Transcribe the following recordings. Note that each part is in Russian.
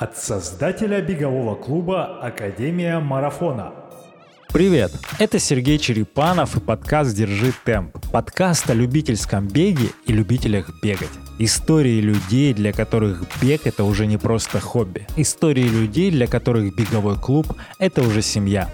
От создателя бегового клуба «Академия марафона». Привет! Это Сергей Черепанов и подкаст «Держи темп». Подкаст о любительском беге и любителях бегать. Истории людей, для которых бег — это уже не просто хобби. Истории людей, для которых беговой клуб — это уже семья.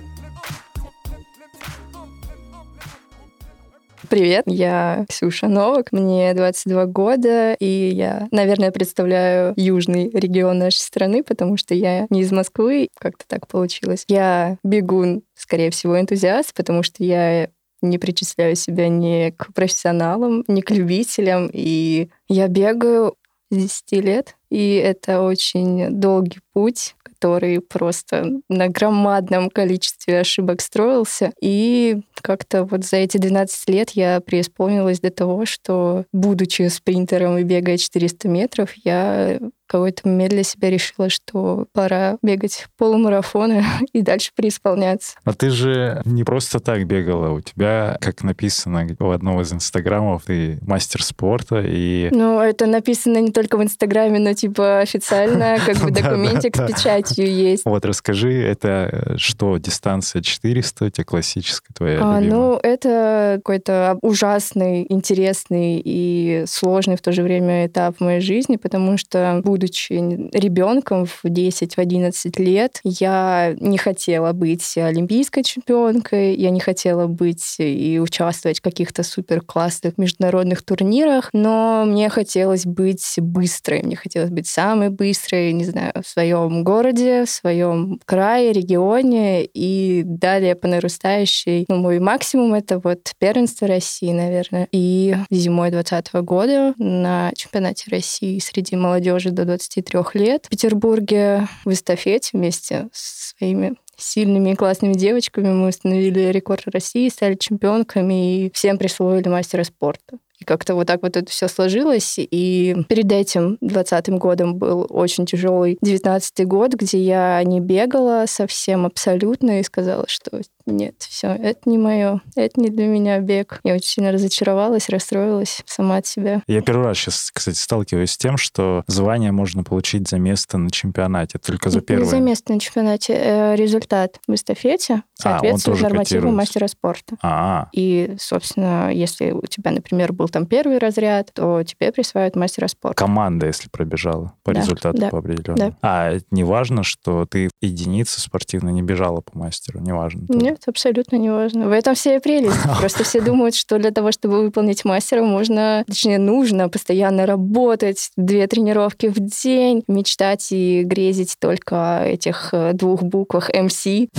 Привет, я Ксюша Новак, мне 22 года, и я, наверное, представляю южный регион нашей страны, потому что я не из Москвы, как-то так получилось. Я бегун, скорее всего, энтузиаст, потому что я не причисляю себя ни к профессионалам, ни к любителям, и я бегаю с 10 лет, и это очень долгий путь, который просто на громадном количестве ошибок строился. И как-то вот за эти 12 лет я преисполнилась до того, что, будучи спринтером и бегая 400 метров, я какой-то момент для себя решила, что пора бегать полумарафоны и дальше преисполняться. А ты же не просто так бегала. У тебя, как написано в одном из инстаграмов, ты мастер спорта и... Ну, это написано не только в инстаграме, но типа официально, как бы документик с печатью есть. Вот расскажи, это э, что, дистанция 400, у тебя классическая твоя а, Ну, это какой-то ужасный, интересный и сложный в то же время этап в моей жизни, потому что, будучи ребенком в 10-11 лет, я не хотела быть олимпийской чемпионкой, я не хотела быть и участвовать в каких-то супер классных международных турнирах, но мне хотелось быть быстрой, мне хотелось быть самой быстрой, не знаю, в своем городе, в своем крае, регионе, и далее по нарастающей. Ну, мой максимум — это вот первенство России, наверное. И зимой 2020 года на чемпионате России среди молодежи до 23 лет в Петербурге в эстафете вместе с своими сильными и классными девочками мы установили рекорд России, стали чемпионками и всем присвоили мастера спорта. И как-то вот так вот это все сложилось. И перед этим, 20 годом, был очень тяжелый 19 год, где я не бегала совсем абсолютно и сказала, что нет, все, это не мое, это не для меня бег. Я очень сильно разочаровалась, расстроилась сама от себя. Я первый раз сейчас, кстати, сталкиваюсь с тем, что звание можно получить за место на чемпионате, только за первое. Не за место на чемпионате, э, результат в эстафете соответствует а, нормативу мастера спорта. А-а. И, собственно, если у тебя, например, был там первый разряд, то тебе присваивают мастера спорта. Команда, если пробежала по да, результату да, по определенному. Да. А не важно, что ты единица спортивно не бежала по мастеру, не важно. Нет, нет, абсолютно не важно. В этом вся и прелесть. Просто все думают, что для того, чтобы выполнить мастера, можно, точнее, нужно постоянно работать, две тренировки в день, мечтать и грезить только о этих э, двух буквах MC.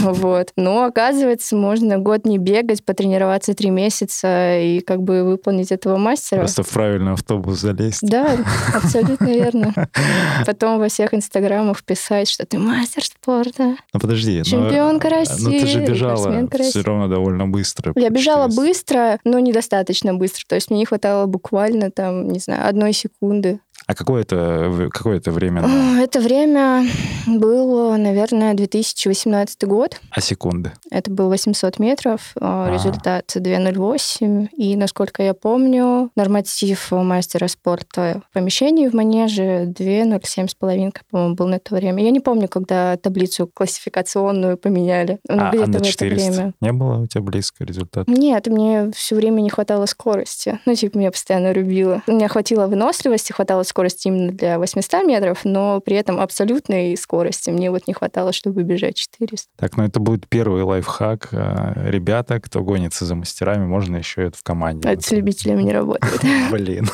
Вот. Но, оказывается, можно год не бегать, потренироваться три месяца и как бы выполнить этого мастера. Просто в правильный автобус залезть. Да, абсолютно верно. Потом во всех инстаграмах писать, что ты мастер спорта. Ну подожди. Чемпионка России же бежала все равно довольно быстро. Я бежала быстро, но недостаточно быстро. То есть мне не хватало буквально там, не знаю, одной секунды. А какое это, какое это время? Это время было, наверное, 2018 год. А секунды? Это был 800 метров, а. результат 2.08. И, насколько я помню, норматив мастера спорта в помещении в манеже 2.07 с половинкой, по-моему, был на это время. Я не помню, когда таблицу классификационную поменяли. Ну, а, а на 400 время. не было у тебя близко результат? Нет, мне все время не хватало скорости. Ну, типа, меня постоянно рубило. Мне хватило выносливости, хватало скорости скорости именно для 800 метров, но при этом абсолютной скорости мне вот не хватало, чтобы бежать 400. Так, ну это будет первый лайфхак. А, ребята, кто гонится за мастерами, можно еще это в команде. Это с любителями не работает. Блин.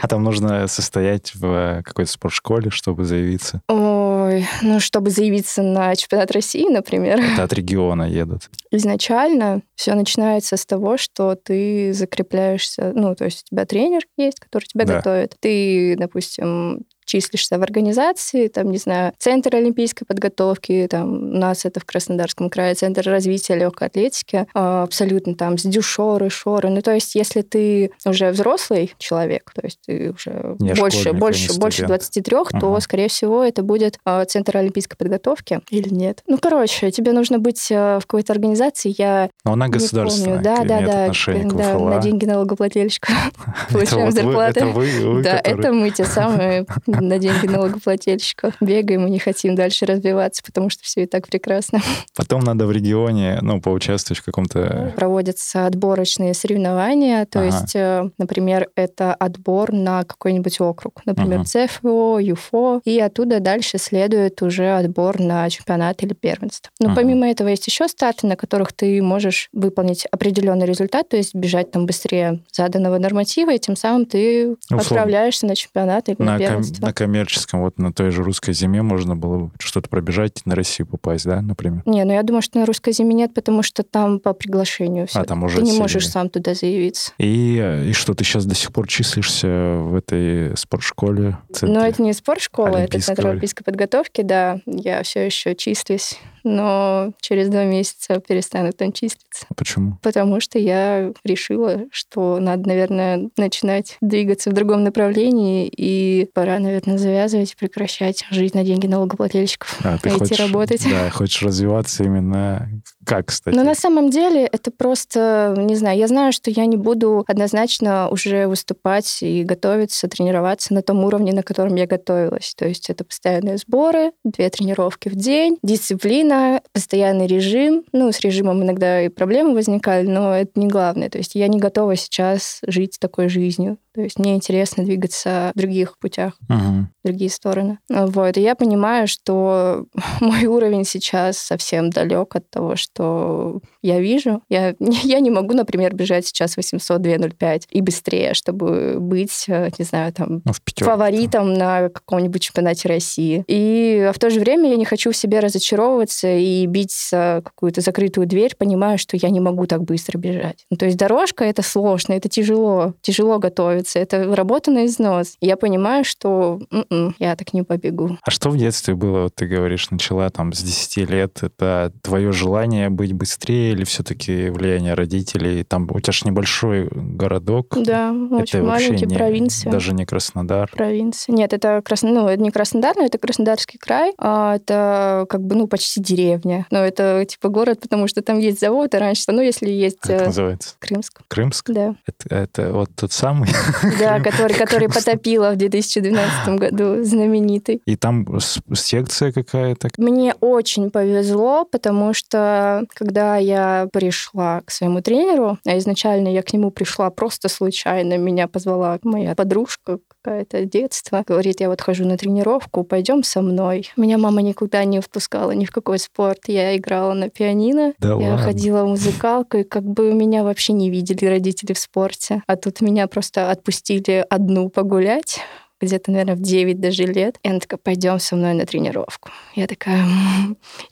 А там нужно состоять в какой-то спортшколе, чтобы заявиться? Ой, ну, чтобы заявиться на чемпионат России, например. Это от региона едут. Изначально все начинается с того, что ты закрепляешься, ну, то есть у тебя тренер есть, который тебя да. готовит. Ты, допустим, допустим, числишься в организации, там, не знаю, Центр олимпийской подготовки, там, у нас это в Краснодарском крае, Центр развития легкой атлетики, а, абсолютно там с дюшоры, шоры. Ну, то есть, если ты уже взрослый человек, то есть ты уже не больше, больше, больше 23, ага. то, скорее всего, это будет а, Центр олимпийской подготовки или нет. Ну, короче, тебе нужно быть а, в какой-то организации, я Но она государственная, помню. Да, да, да, да, на деньги налогоплательщика получаем зарплаты. Это вы, Да, это мы те самые на деньги налогоплательщиков. Бегаем и не хотим дальше развиваться, потому что все и так прекрасно. Потом надо в регионе, ну, поучаствовать в каком-то... Проводятся отборочные соревнования, то ага. есть, э, например, это отбор на какой-нибудь округ, например, ага. ЦФО, ЮФО, и оттуда дальше следует уже отбор на чемпионат или первенство. Но ага. помимо этого есть еще старты, на которых ты можешь выполнить определенный результат, то есть бежать там быстрее заданного норматива, и тем самым ты Условно. отправляешься на чемпионат или на, на первенство. На коммерческом, вот на той же русской зиме можно было что-то пробежать, на Россию попасть, да, например? Не, ну я думаю, что на русской зиме нет, потому что там по приглашению все. А, там уже Ты не можешь сам туда заявиться. И, и что, ты сейчас до сих пор числишься в этой спортшколе? Ну, это не спортшкола, это Центр олимпийской подготовки, да. Я все еще числюсь но через два месяца перестану там числиться. А почему? Потому что я решила, что надо, наверное, начинать двигаться в другом направлении, и пора, наверное, завязывать, прекращать жить на деньги налогоплательщиков, а, ты идти хочешь, работать. Да, хочешь развиваться именно как, кстати? Но на самом деле это просто, не знаю, я знаю, что я не буду однозначно уже выступать и готовиться, тренироваться на том уровне, на котором я готовилась. То есть это постоянные сборы, две тренировки в день, дисциплина, постоянный режим. Ну, с режимом иногда и проблемы возникали, но это не главное. То есть я не готова сейчас жить такой жизнью. То есть мне интересно двигаться в других путях, uh-huh. в другие стороны. Вот. И я понимаю, что мой уровень сейчас совсем далек от того, что я вижу. Я, я не могу, например, бежать сейчас 800-205 и быстрее, чтобы быть, э, не знаю, там, ну, фаворитом на каком-нибудь чемпионате России. И а в то же время я не хочу в себе разочаровываться и бить какую-то закрытую дверь, понимая, что я не могу так быстро бежать. Ну, то есть дорожка — это сложно, это тяжело, тяжело готовить становится. Это работа на износ. Я понимаю, что м-м, я так не побегу. А что в детстве было, вот ты говоришь, начала там с 10 лет? Это твое желание быть быстрее или все-таки влияние родителей? Там у тебя же небольшой городок. Да, очень это маленький, не, провинция. Даже не Краснодар. Провинция. Нет, это, Красно... ну, это не Краснодар, но это Краснодарский край. А это как бы, ну, почти деревня. Но это типа город, потому что там есть завод, и раньше, ну, если есть... Как э, называется? Крымск. Крымск? Да. Это, это вот тот самый? Да, который, который потопила в 2012 году, знаменитый. И там секция какая-то? Мне очень повезло, потому что когда я пришла к своему тренеру, а изначально я к нему пришла просто случайно, меня позвала моя подружка, какое-то детство. Говорит, я вот хожу на тренировку, пойдем со мной. Меня мама никуда не впускала ни в какой спорт. Я играла на пианино, да я ладно. ходила в музыкалку, и как бы меня вообще не видели родители в спорте. А тут меня просто отпустили одну погулять где-то, наверное, в 9 даже лет. И она такая, пойдем со мной на тренировку. Я такая,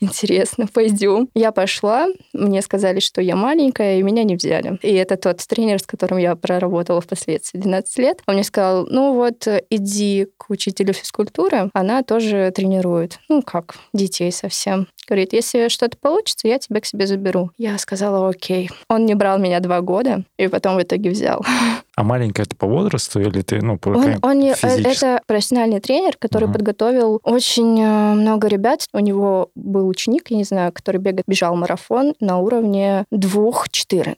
интересно, пойдем. Я пошла, мне сказали, что я маленькая, и меня не взяли. И это тот тренер, с которым я проработала впоследствии 12 лет. Он мне сказал, ну вот, иди к учителю физкультуры, она тоже тренирует. Ну как, детей совсем. Говорит, если что-то получится, я тебя к себе заберу. Я сказала, окей. Он не брал меня два года, и потом в итоге взял. А маленькая это по возрасту или ты, ну, по он, он не, Это профессиональный тренер, который uh-huh. подготовил очень э, много ребят. У него был ученик, я не знаю, который бегает, бежал марафон на уровне 2.14.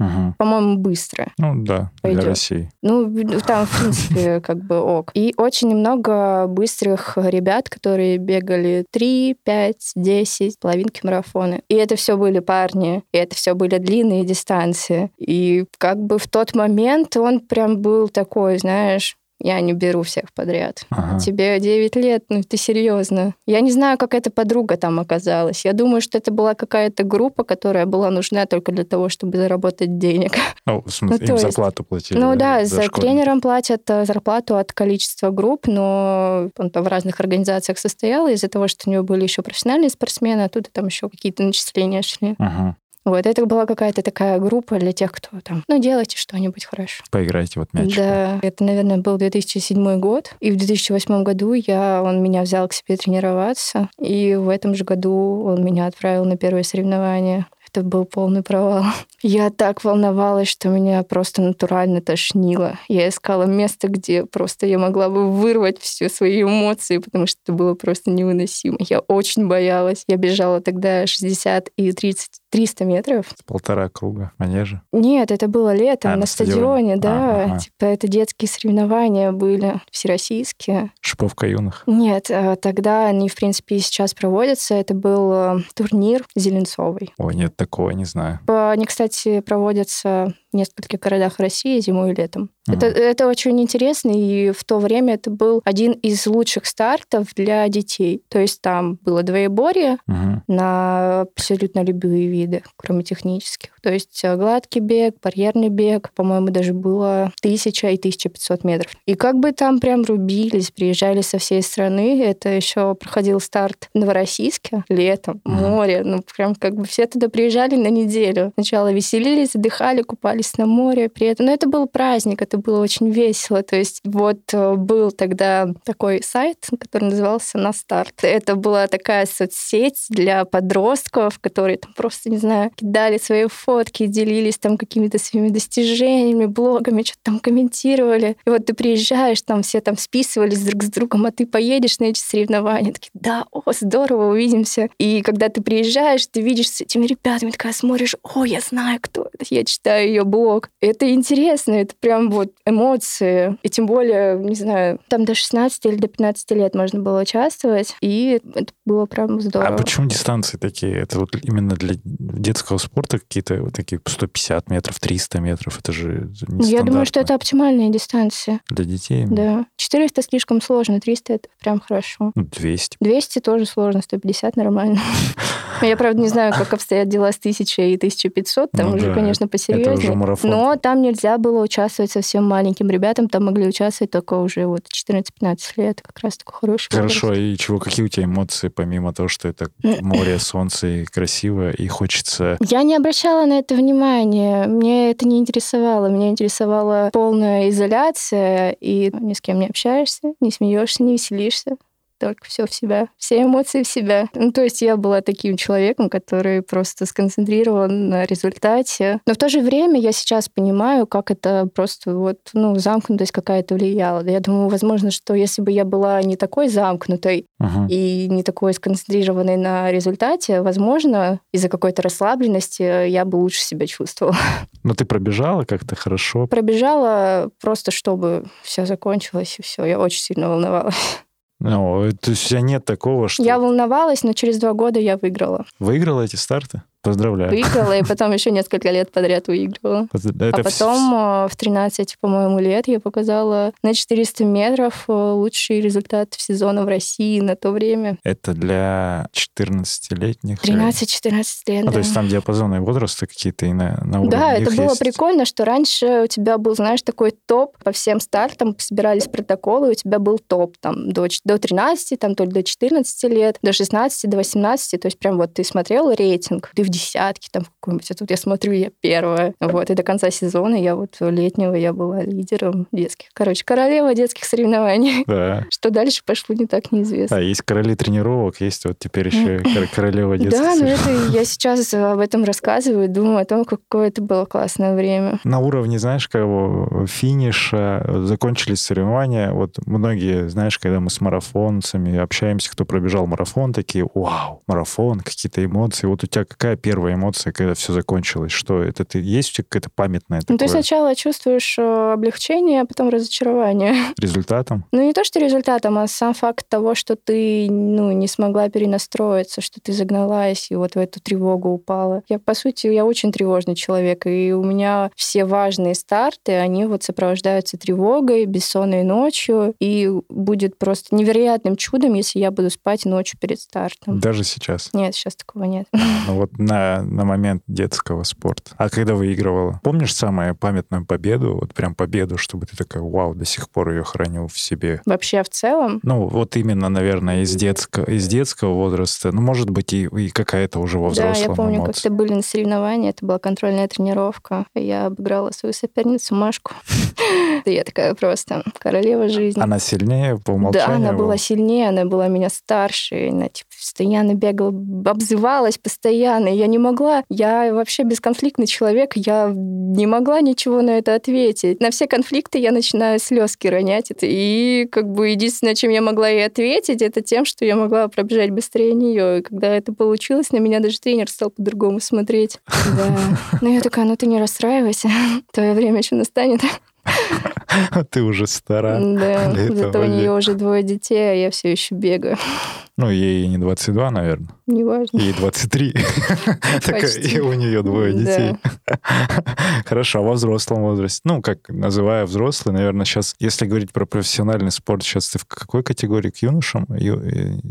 Uh-huh. По-моему, быстро. Ну да, пойдет. для России. Ну, там, в принципе, как бы ок. И очень много быстрых ребят, которые бегали 3, 5, 10, половинки марафона. И это все были парни, и это все были длинные дистанции. И как бы в тот момент он прям был такой, знаешь, я не беру всех подряд. Ага. Тебе 9 лет, ну ты серьезно. Я не знаю, как эта подруга там оказалась. Я думаю, что это была какая-то группа, которая была нужна только для того, чтобы заработать денег. Ну, в смысле, ну, им есть, зарплату платили? Ну да, за, за тренерам платят э, зарплату от количества групп, но он в разных организациях состоял, из-за того, что у него были еще профессиональные спортсмены, а тут там еще какие-то начисления шли. Ага. Вот, это была какая-то такая группа для тех, кто там, ну, делайте что-нибудь хорошо. Поиграйте вот мячиком. Да, это, наверное, был 2007 год. И в 2008 году я, он меня взял к себе тренироваться. И в этом же году он меня отправил на первое соревнование Это был полный провал. Я так волновалась, что меня просто натурально тошнило. Я искала место, где просто я могла бы вырвать все свои эмоции, потому что это было просто невыносимо. Я очень боялась. Я бежала тогда 60 и 30 300 метров. Полтора круга манежа? Нет, это было летом а, на, на стадионе, стадионе да. А, ага. Типа это детские соревнования были, всероссийские. Шиповка юных? Нет, а, тогда они, в принципе, и сейчас проводятся. Это был э, турнир Зеленцовый. Ой, нет, такого не знаю. Они, кстати, проводятся в нескольких городах России зимой и летом. Mm. Это, это очень интересно, и в то время это был один из лучших стартов для детей. То есть там было двоеборье mm-hmm. на абсолютно любые виды, кроме технических. То есть э, гладкий бег, барьерный бег, по-моему, даже было 1000 и 1500 метров. И как бы там прям рубились, приезжали со всей страны. Это еще проходил старт в Новороссийске летом, mm-hmm. море. Ну, прям как бы все туда приезжали на неделю. Сначала веселились, отдыхали, купались на море при этом. Но это был праздник, это было очень весело. То есть вот э, был тогда такой сайт, который назывался «На старт». Это была такая соцсеть для подростков, которые там просто, не знаю, кидали свои фотки, делились там какими-то своими достижениями, блогами, что-то там комментировали. И вот ты приезжаешь, там все там списывались друг с другом, а ты поедешь на эти соревнования. Такие, да, о, здорово, увидимся. И когда ты приезжаешь, ты видишь с этими ребятами, такая смотришь, о, я знаю, кто это. Я читаю ее блог. Это интересно, это прям вот эмоции. И тем более, не знаю, там до 16 или до 15 лет можно было участвовать, и это было прям здорово. А почему дистанции такие? Это вот именно для детского спорта какие-то вот такие 150 метров, 300 метров? Это же не Я думаю, что это оптимальная дистанция. Для детей? Да. 400 слишком сложно, 300 это прям хорошо. 200? Ну, 200 тоже сложно, 150 нормально. Я, правда, не знаю, как обстоят дела с 1000 и 1500, там ну, уже, да, конечно, посерьезнее. Это уже марафон. Но там нельзя было участвовать совсем маленьким ребятам, там могли участвовать только уже вот 14-15 лет, как раз такой хороший Хорошо, возраст. и чего, какие у тебя эмоции, помимо того, что это море, солнце и красиво, и хочется... Я не обращала на это внимания, мне это не интересовало, меня интересовала полная изоляция, и ни с кем не общаешься, не смеешься, не веселишься только все в себя, все эмоции в себя. Ну, то есть я была таким человеком, который просто сконцентрирован на результате. Но в то же время я сейчас понимаю, как это просто вот, ну, замкнутость какая-то влияла. Я думаю, возможно, что если бы я была не такой замкнутой uh-huh. и не такой сконцентрированной на результате, возможно, из-за какой-то расслабленности я бы лучше себя чувствовала. Но ты пробежала как-то хорошо? Пробежала просто, чтобы все закончилось, и все. Я очень сильно волновалась. Ну, то есть у тебя нет такого, что... Я волновалась, но через два года я выиграла. Выиграла эти старты? Поздравляю. Выиграла, и потом еще несколько лет подряд выигрывала. Это а потом в 13, по-моему, лет я показала на 400 метров э, лучший результат сезона в России на то время. Это для 14-летних? 13-14 лет, а, да. То есть там диапазоны возраста какие-то и на, на уровне Да, это было есть. прикольно, что раньше у тебя был, знаешь, такой топ по всем стартам, собирались протоколы, у тебя был топ там до, до 13, там то ли до 14 лет, до 16, до 18, то есть прям вот ты смотрел рейтинг, ты в десятки там какой-нибудь. А тут я смотрю, я первая. Вот, и до конца сезона я вот летнего я была лидером детских. Короче, королева детских соревнований. Да. Что дальше пошло, не так неизвестно. А есть короли тренировок, есть вот теперь еще королева детских Да, но это я сейчас об этом рассказываю, думаю о том, какое это было классное время. На уровне, знаешь, кого финиша закончились соревнования. Вот многие, знаешь, когда мы с марафонцами общаемся, кто пробежал марафон, такие, вау, марафон, какие-то эмоции. Вот у тебя какая первая эмоция, когда все закончилось? Что это? Ты, есть у тебя какая-то памятная такое? Ну, ты сначала чувствуешь э, облегчение, а потом разочарование. Результатом? Ну, не то, что результатом, а сам факт того, что ты ну, не смогла перенастроиться, что ты загналась и вот в эту тревогу упала. Я, по сути, я очень тревожный человек, и у меня все важные старты, они вот сопровождаются тревогой, бессонной ночью, и будет просто невероятным чудом, если я буду спать ночью перед стартом. Даже сейчас? Нет, сейчас такого нет. Ну вот на на, на момент детского спорта. А когда выигрывала? Помнишь самую памятную победу? Вот прям победу, чтобы ты такая, вау, до сих пор ее храню в себе. Вообще в целом? Ну, вот именно, наверное, из, детского, из детского возраста. Ну, может быть, и, и какая-то уже во взрослом Да, я помню, эмоции. как-то были на соревновании, это была контрольная тренировка. Я обыграла свою соперницу Машку. Я такая просто королева жизни. Она сильнее по умолчанию? Да, она была сильнее, она была меня старше. Она типа, постоянно бегала, обзывалась постоянно. Я не могла, я вообще бесконфликтный человек, я не могла ничего на это ответить. На все конфликты я начинаю слезки ронять. И как бы единственное, чем я могла ей ответить, это тем, что я могла пробежать быстрее нее. И когда это получилось, на меня даже тренер стал по-другому смотреть. Да. Ну я такая, ну ты не расстраивайся, твое время еще настанет. Ты уже стара. Да, зато у нее уже двое детей, а я все еще бегаю. Ну, ей не 22, наверное. Неважно. Ей 23. И у нее двое детей. Хорошо, а во взрослом возрасте? Ну, как называя взрослый, наверное, сейчас, если говорить про профессиональный спорт, сейчас ты в какой категории к юношам?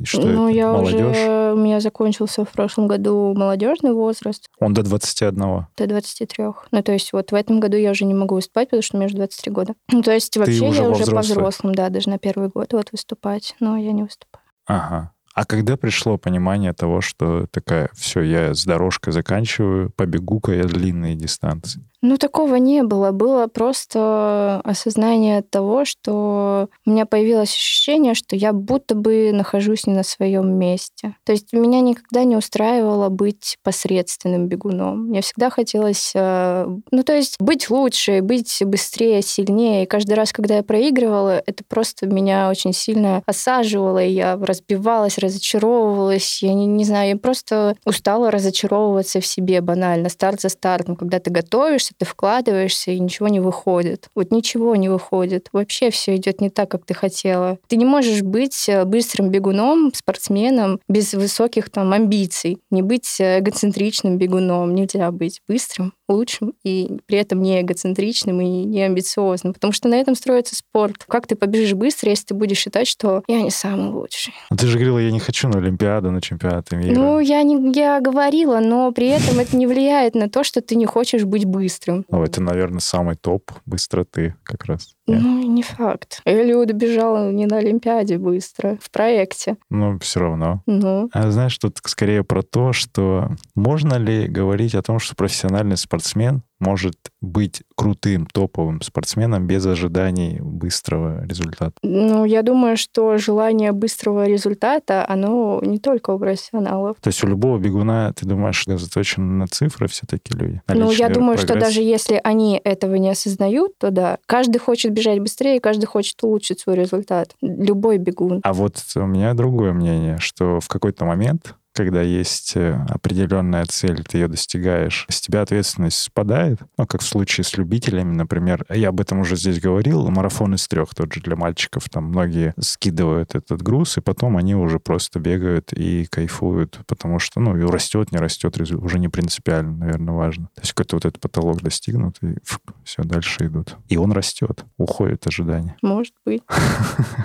Что ну, это? я уже... У меня закончился в прошлом году молодежный возраст. Он до 21? До 23. Ну, то есть вот в этом году я уже не могу выступать, потому что мне уже 23 года. Ну, то есть вообще я уже по взрослым, да, даже на первый год вот выступать, но я не выступаю. Ага. А когда пришло понимание того, что такая, все, я с дорожкой заканчиваю, побегу-ка я длинные дистанции? Ну, такого не было. Было просто осознание того, что у меня появилось ощущение, что я будто бы нахожусь не на своем месте. То есть меня никогда не устраивало быть посредственным бегуном. Мне всегда хотелось, э, ну, то есть быть лучше, быть быстрее, сильнее. И каждый раз, когда я проигрывала, это просто меня очень сильно осаживало, и я разбивалась, разочаровывалась. Я не, не знаю, я просто устала разочаровываться в себе банально, старт за стартом. Когда ты готовишься, ты вкладываешься, и ничего не выходит. Вот ничего не выходит. Вообще все идет не так, как ты хотела. Ты не можешь быть э, быстрым бегуном, спортсменом без высоких там амбиций. Не быть э, эгоцентричным бегуном. Нельзя быть быстрым, лучшим и при этом не эгоцентричным и не амбициозным. Потому что на этом строится спорт. Как ты побежишь быстро, если ты будешь считать, что я не самый лучший? А ты же говорила, я не хочу на Олимпиаду, на чемпионаты мира. Ну, я, не, я говорила, но при этом это не влияет на то, что ты не хочешь быть быстрым быстрым. Ну, это, наверное, самый топ быстроты как раз. Ну, не факт. Элиуда бежала не на Олимпиаде быстро, в проекте. Ну, все равно. Ну. А знаешь, тут скорее про то, что можно ли говорить о том, что профессиональный спортсмен может быть крутым, топовым спортсменом без ожиданий быстрого результата? Ну, я думаю, что желание быстрого результата, оно не только у профессионалов. То есть у любого бегуна, ты думаешь, заточены на цифры все-таки люди? ну, я думаю, прогресс? что даже если они этого не осознают, то да. Каждый хочет бежать быстрее, каждый хочет улучшить свой результат. Любой бегун. А вот у меня другое мнение, что в какой-то момент когда есть э, определенная цель, ты ее достигаешь, с тебя ответственность спадает. Ну, как в случае с любителями, например. Я об этом уже здесь говорил. Марафон из трех тот же для мальчиков. Там многие скидывают этот груз, и потом они уже просто бегают и кайфуют, потому что, ну, и растет, не растет, уже не принципиально, наверное, важно. То есть какой-то вот этот потолок достигнут, и фу, все, дальше идут. И он растет, уходит ожидания. Может быть.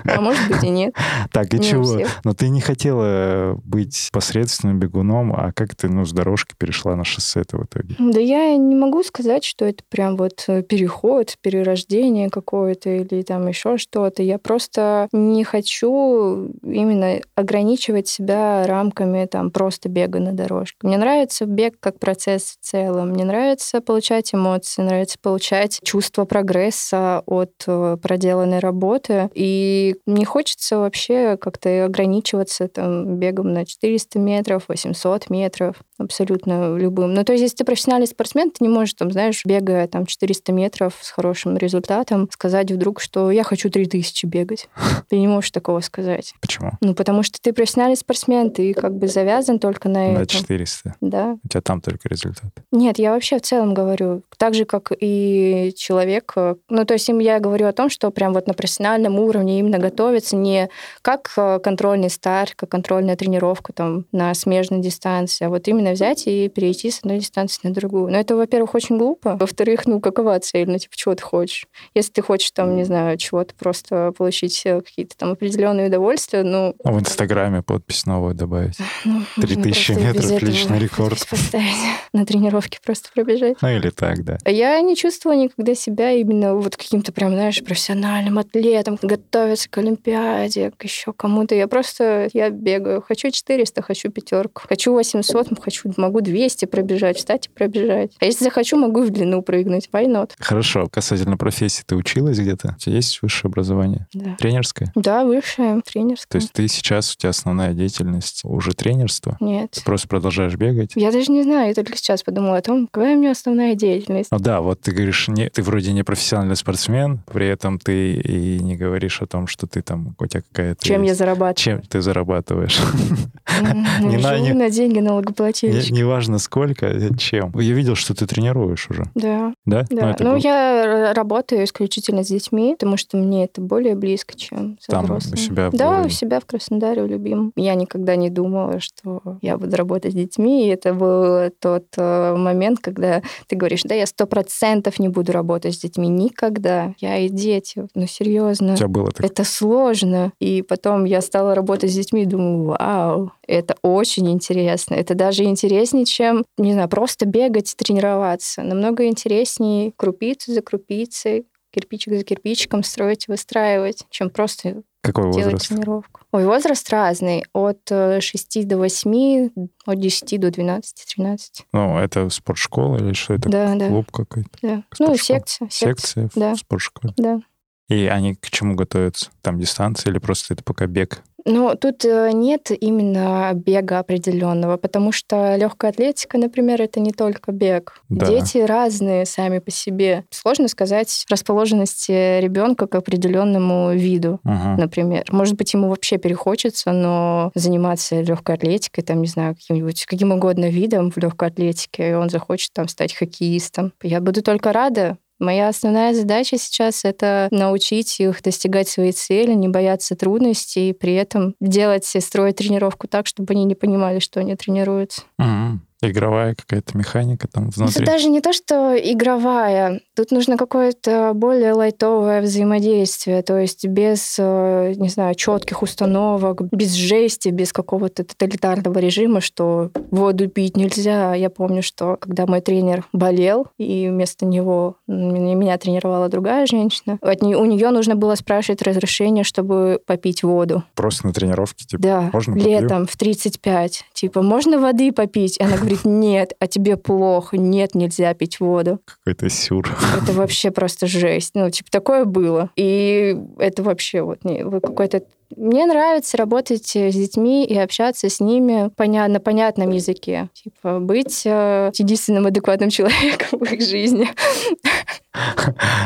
А может быть и нет. Так, и чего? Но ты не хотела быть посредником посредственным бегуном, а как ты, ну, с дорожки перешла на шоссе это в итоге? Да я не могу сказать, что это прям вот э, переход, перерождение какое-то или там еще что-то. Я просто не хочу именно ограничивать себя рамками там просто бега на дорожке. Мне нравится бег как процесс в целом. Мне нравится получать эмоции, нравится получать чувство прогресса от э, проделанной работы. И не хочется вообще как-то ограничиваться там бегом на 400 метров, 800 метров, абсолютно любым. Ну, то есть, если ты профессиональный спортсмен, ты не можешь, там, знаешь, бегая там 400 метров с хорошим результатом, сказать вдруг, что я хочу 3000 бегать. Ты не можешь такого сказать. Почему? Ну, потому что ты профессиональный спортсмен, ты как бы завязан только на, на этом. 400? Да. У тебя там только результат? Нет, я вообще в целом говорю, так же, как и человек. Ну, то есть, я говорю о том, что прям вот на профессиональном уровне именно готовиться не как э, контрольный старт, как контрольная тренировка там на смежной дистанции, а вот именно взять и перейти с одной дистанции на другую. Но это, во-первых, очень глупо. Во-вторых, ну, какова цель? Ну, типа, чего ты хочешь? Если ты хочешь, там, не знаю, чего-то просто получить э, какие-то там определенные удовольствия, ну... А в Инстаграме подпись новую добавить. Ну, 3000 метров, личный рекорд. На тренировке просто пробежать. Ну, или так, да. Я не чувствовала никогда себя именно вот каким-то прям, знаешь, профессиональным атлетом, готовиться к Олимпиаде, к еще кому-то. Я просто, я бегаю. Хочу 400, хочу высшую пятерку. Хочу 800, хочу, могу 200 пробежать, встать и пробежать. А если захочу, могу в длину прыгнуть. Why not? Хорошо. Касательно профессии, ты училась где-то? У тебя есть высшее образование? Да. Тренерское? Да, высшее, тренерское. То есть ты сейчас, у тебя основная деятельность уже тренерство? Нет. Ты просто продолжаешь бегать? Я даже не знаю, я только сейчас подумала о том, какая у меня основная деятельность. Ну да, вот ты говоришь, не, ты вроде не профессиональный спортсмен, при этом ты и не говоришь о том, что ты там, у тебя какая-то... Чем я есть- зарабатываю? Чем ты зарабатываешь? Не на- не- на деньги налогоплательщика. Не- Неважно сколько, э, чем. Я видел, что ты тренируешь уже, Да, да? да. это Ну, гу- я работаю исключительно с детьми, потому что мне это более близко, чем с Там, у взрослыми. себя в Да, у себя в Краснодаре, в любимом. Я никогда не думала, что я буду работать с детьми, и это был тот э, момент, когда ты говоришь, да, я сто процентов не буду работать с детьми. Никогда. Я и дети. Ну, серьезно. У тебя было так? Это сложно. И потом я стала работать с детьми и думаю, вау, это очень интересно. Это даже интереснее, чем, не знаю, просто бегать, тренироваться. Намного интереснее крупицу за крупицей, кирпичик за кирпичиком строить, выстраивать, чем просто Какой делать возраст? тренировку. Ой, возраст разный. От э, 6 до 8, от 10 до 12, 13. Ну, это спортшкола или что это? Да, да, Клуб какой-то? да. Ну, секция. Секция. Секция в Да. спортшколе? Да. И они к чему готовятся? Там дистанция или просто это пока бег? Ну, тут э, нет именно бега определенного, потому что легкая атлетика, например, это не только бег. Да. Дети разные сами по себе. Сложно сказать расположенность ребенка к определенному виду. Ага. Например, может быть, ему вообще перехочется, но заниматься легкой атлетикой, там, не знаю, каким-нибудь каким угодно видом в легкой атлетике, и он захочет там стать хоккеистом. Я буду только рада, Моя основная задача сейчас — это научить их достигать своей цели, не бояться трудностей, и при этом делать и строить тренировку так, чтобы они не понимали, что они тренируются. Мгм. Игровая какая-то механика там Это внутри. даже не то, что игровая. Тут нужно какое-то более лайтовое взаимодействие, то есть без, э, не знаю, четких установок, без жести, без какого-то тоталитарного режима, что воду пить нельзя. Я помню, что когда мой тренер болел, и вместо него меня тренировала другая женщина, от нее, у нее нужно было спрашивать разрешение, чтобы попить воду. Просто на тренировке, типа, Да, можно попью? летом в 35. Типа, можно воды попить? Она говорит, нет, а тебе плохо, нет, нельзя пить воду. какой-то сюр. Это вообще просто жесть. Ну, типа, такое было. И это вообще вот не, вот какой-то... Мне нравится работать с детьми и общаться с ними поня- на понятном языке. Типа, быть э, единственным адекватным человеком в их жизни.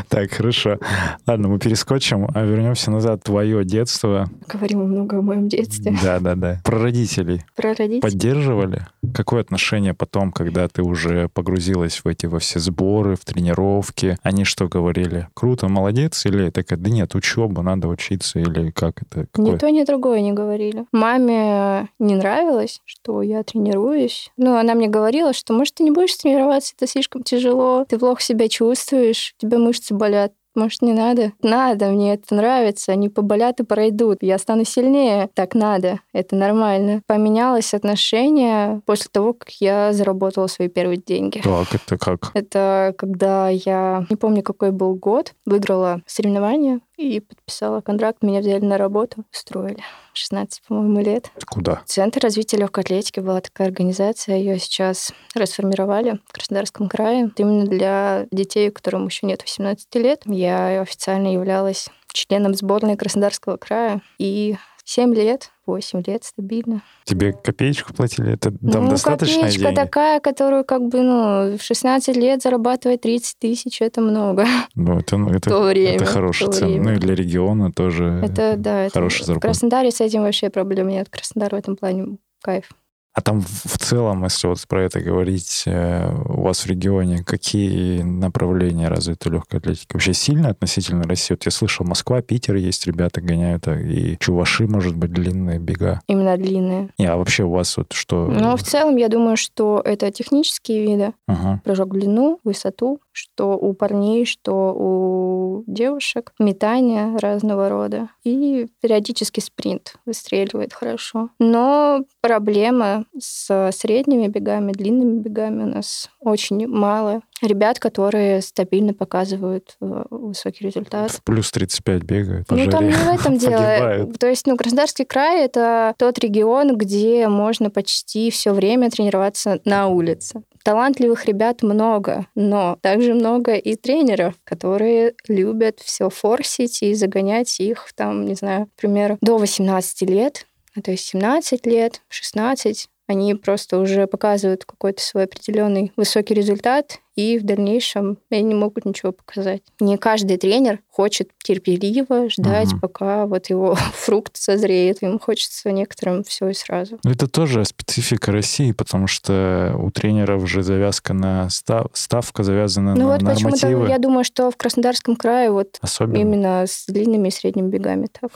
Так, хорошо. Ладно, мы перескочим, а вернемся назад. Твое детство. Говорим много о моем детстве. Да, да, да. Про родителей. Про родителей. Поддерживали? Какое отношение потом, когда ты уже погрузилась в эти во все сборы, в тренировки? Они что говорили? Круто, молодец? Или такая, да нет, учеба, надо учиться? Или как это? Ни Какое? то, ни другое не говорили. Маме не нравилось, что я тренируюсь. Ну, она мне говорила, что, может, ты не будешь тренироваться, это слишком тяжело, ты плохо себя чувствуешь, у тебя мышцы болят. Может, не надо? Надо, мне это нравится. Они поболят и пройдут. Я стану сильнее. Так надо. Это нормально. Поменялось отношение после того, как я заработала свои первые деньги. Так, это как? Это когда я, не помню, какой был год, выиграла соревнования и подписала контракт. Меня взяли на работу, устроили. 16, по-моему, лет. Куда? Центр развития легкой атлетики была такая организация. Ее сейчас расформировали в Краснодарском крае. Именно для детей, которым еще нет 18 лет. Я официально являлась членом сборной Краснодарского края. И 7 лет, 8 лет стабильно. Тебе копеечку платили? Это там ну, достаточно копеечка деньги? такая, которую как бы, ну, в 16 лет зарабатывать 30 тысяч, это много. Ну, это, ну, это, то время, это хорошая в то цена. время. Ну, и для региона тоже Это, да, это... хорошая В зарплата. Краснодаре с этим вообще проблем нет. Краснодар в этом плане кайф. А там в целом, если вот про это говорить, э, у вас в регионе какие направления развиты легкой атлетики? Вообще сильно относительно России? Вот я слышал, Москва, Питер есть, ребята гоняют, а и Чуваши, может быть, длинные бега. Именно длинные. Не, а вообще у вас вот что? Но в целом я думаю, что это технические виды. Ага. Прыжок в длину, высоту что у парней, что у девушек. Метание разного рода. И периодически спринт выстреливает хорошо. Но проблема с средними бегами, длинными бегами у нас очень мало ребят, которые стабильно показывают э, высокий результат. Плюс 35 бегают. Ну, там не в этом дело. То есть, ну, Краснодарский край — это тот регион, где можно почти все время тренироваться на улице. Талантливых ребят много, но также много и тренеров, которые любят все форсить и загонять их там, не знаю, например, до 18 лет, то есть 17 лет, 16, они просто уже показывают какой-то свой определенный высокий результат, и в дальнейшем они не могут ничего показать. Не каждый тренер хочет терпеливо ждать, угу. пока вот его фрукт созреет. Ему хочется некоторым все и сразу. Ну, это тоже специфика России, потому что у тренеров уже завязка на став... ставка завязана ну, на вот нормативы. Почему-то я думаю, что в Краснодарском крае вот Особенно. именно с длинными и средними бегами так.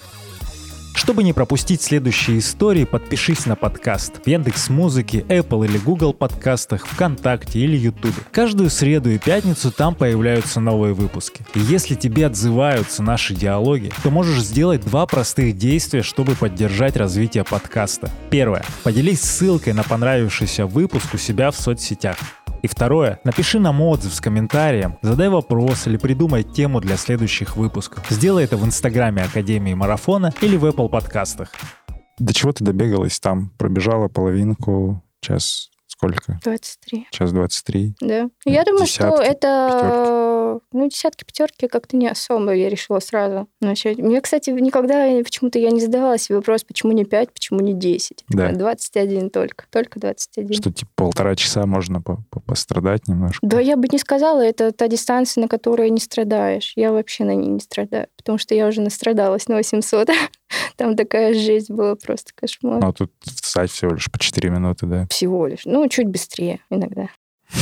Чтобы не пропустить следующие истории, подпишись на подкаст в Яндекс Музыке, Apple или Google подкастах, ВКонтакте или Ютубе. Каждую среду и пятницу там появляются новые выпуски. И если тебе отзываются наши диалоги, то можешь сделать два простых действия, чтобы поддержать развитие подкаста. Первое. Поделись ссылкой на понравившийся выпуск у себя в соцсетях. И второе, напиши нам отзыв с комментарием, задай вопрос или придумай тему для следующих выпусков. Сделай это в инстаграме Академии Марафона или в Apple подкастах. До чего ты добегалась там? Пробежала половинку, час сколько? 23. Час 23. Да. Я думаю, что это... Пятерки ну, десятки, пятерки как-то не особо я решила сразу начать. Мне, кстати, никогда почему-то я не задавала себе вопрос, почему не 5, почему не 10. Да. 21 только. Только 21. Что, типа, полтора часа можно по -по пострадать немножко? Да, я бы не сказала. Это та дистанция, на которой не страдаешь. Я вообще на ней не страдаю, потому что я уже настрадалась на 800. Там такая жесть была, просто кошмар. Ну, а тут встать всего лишь по 4 минуты, да? Всего лишь. Ну, чуть быстрее иногда.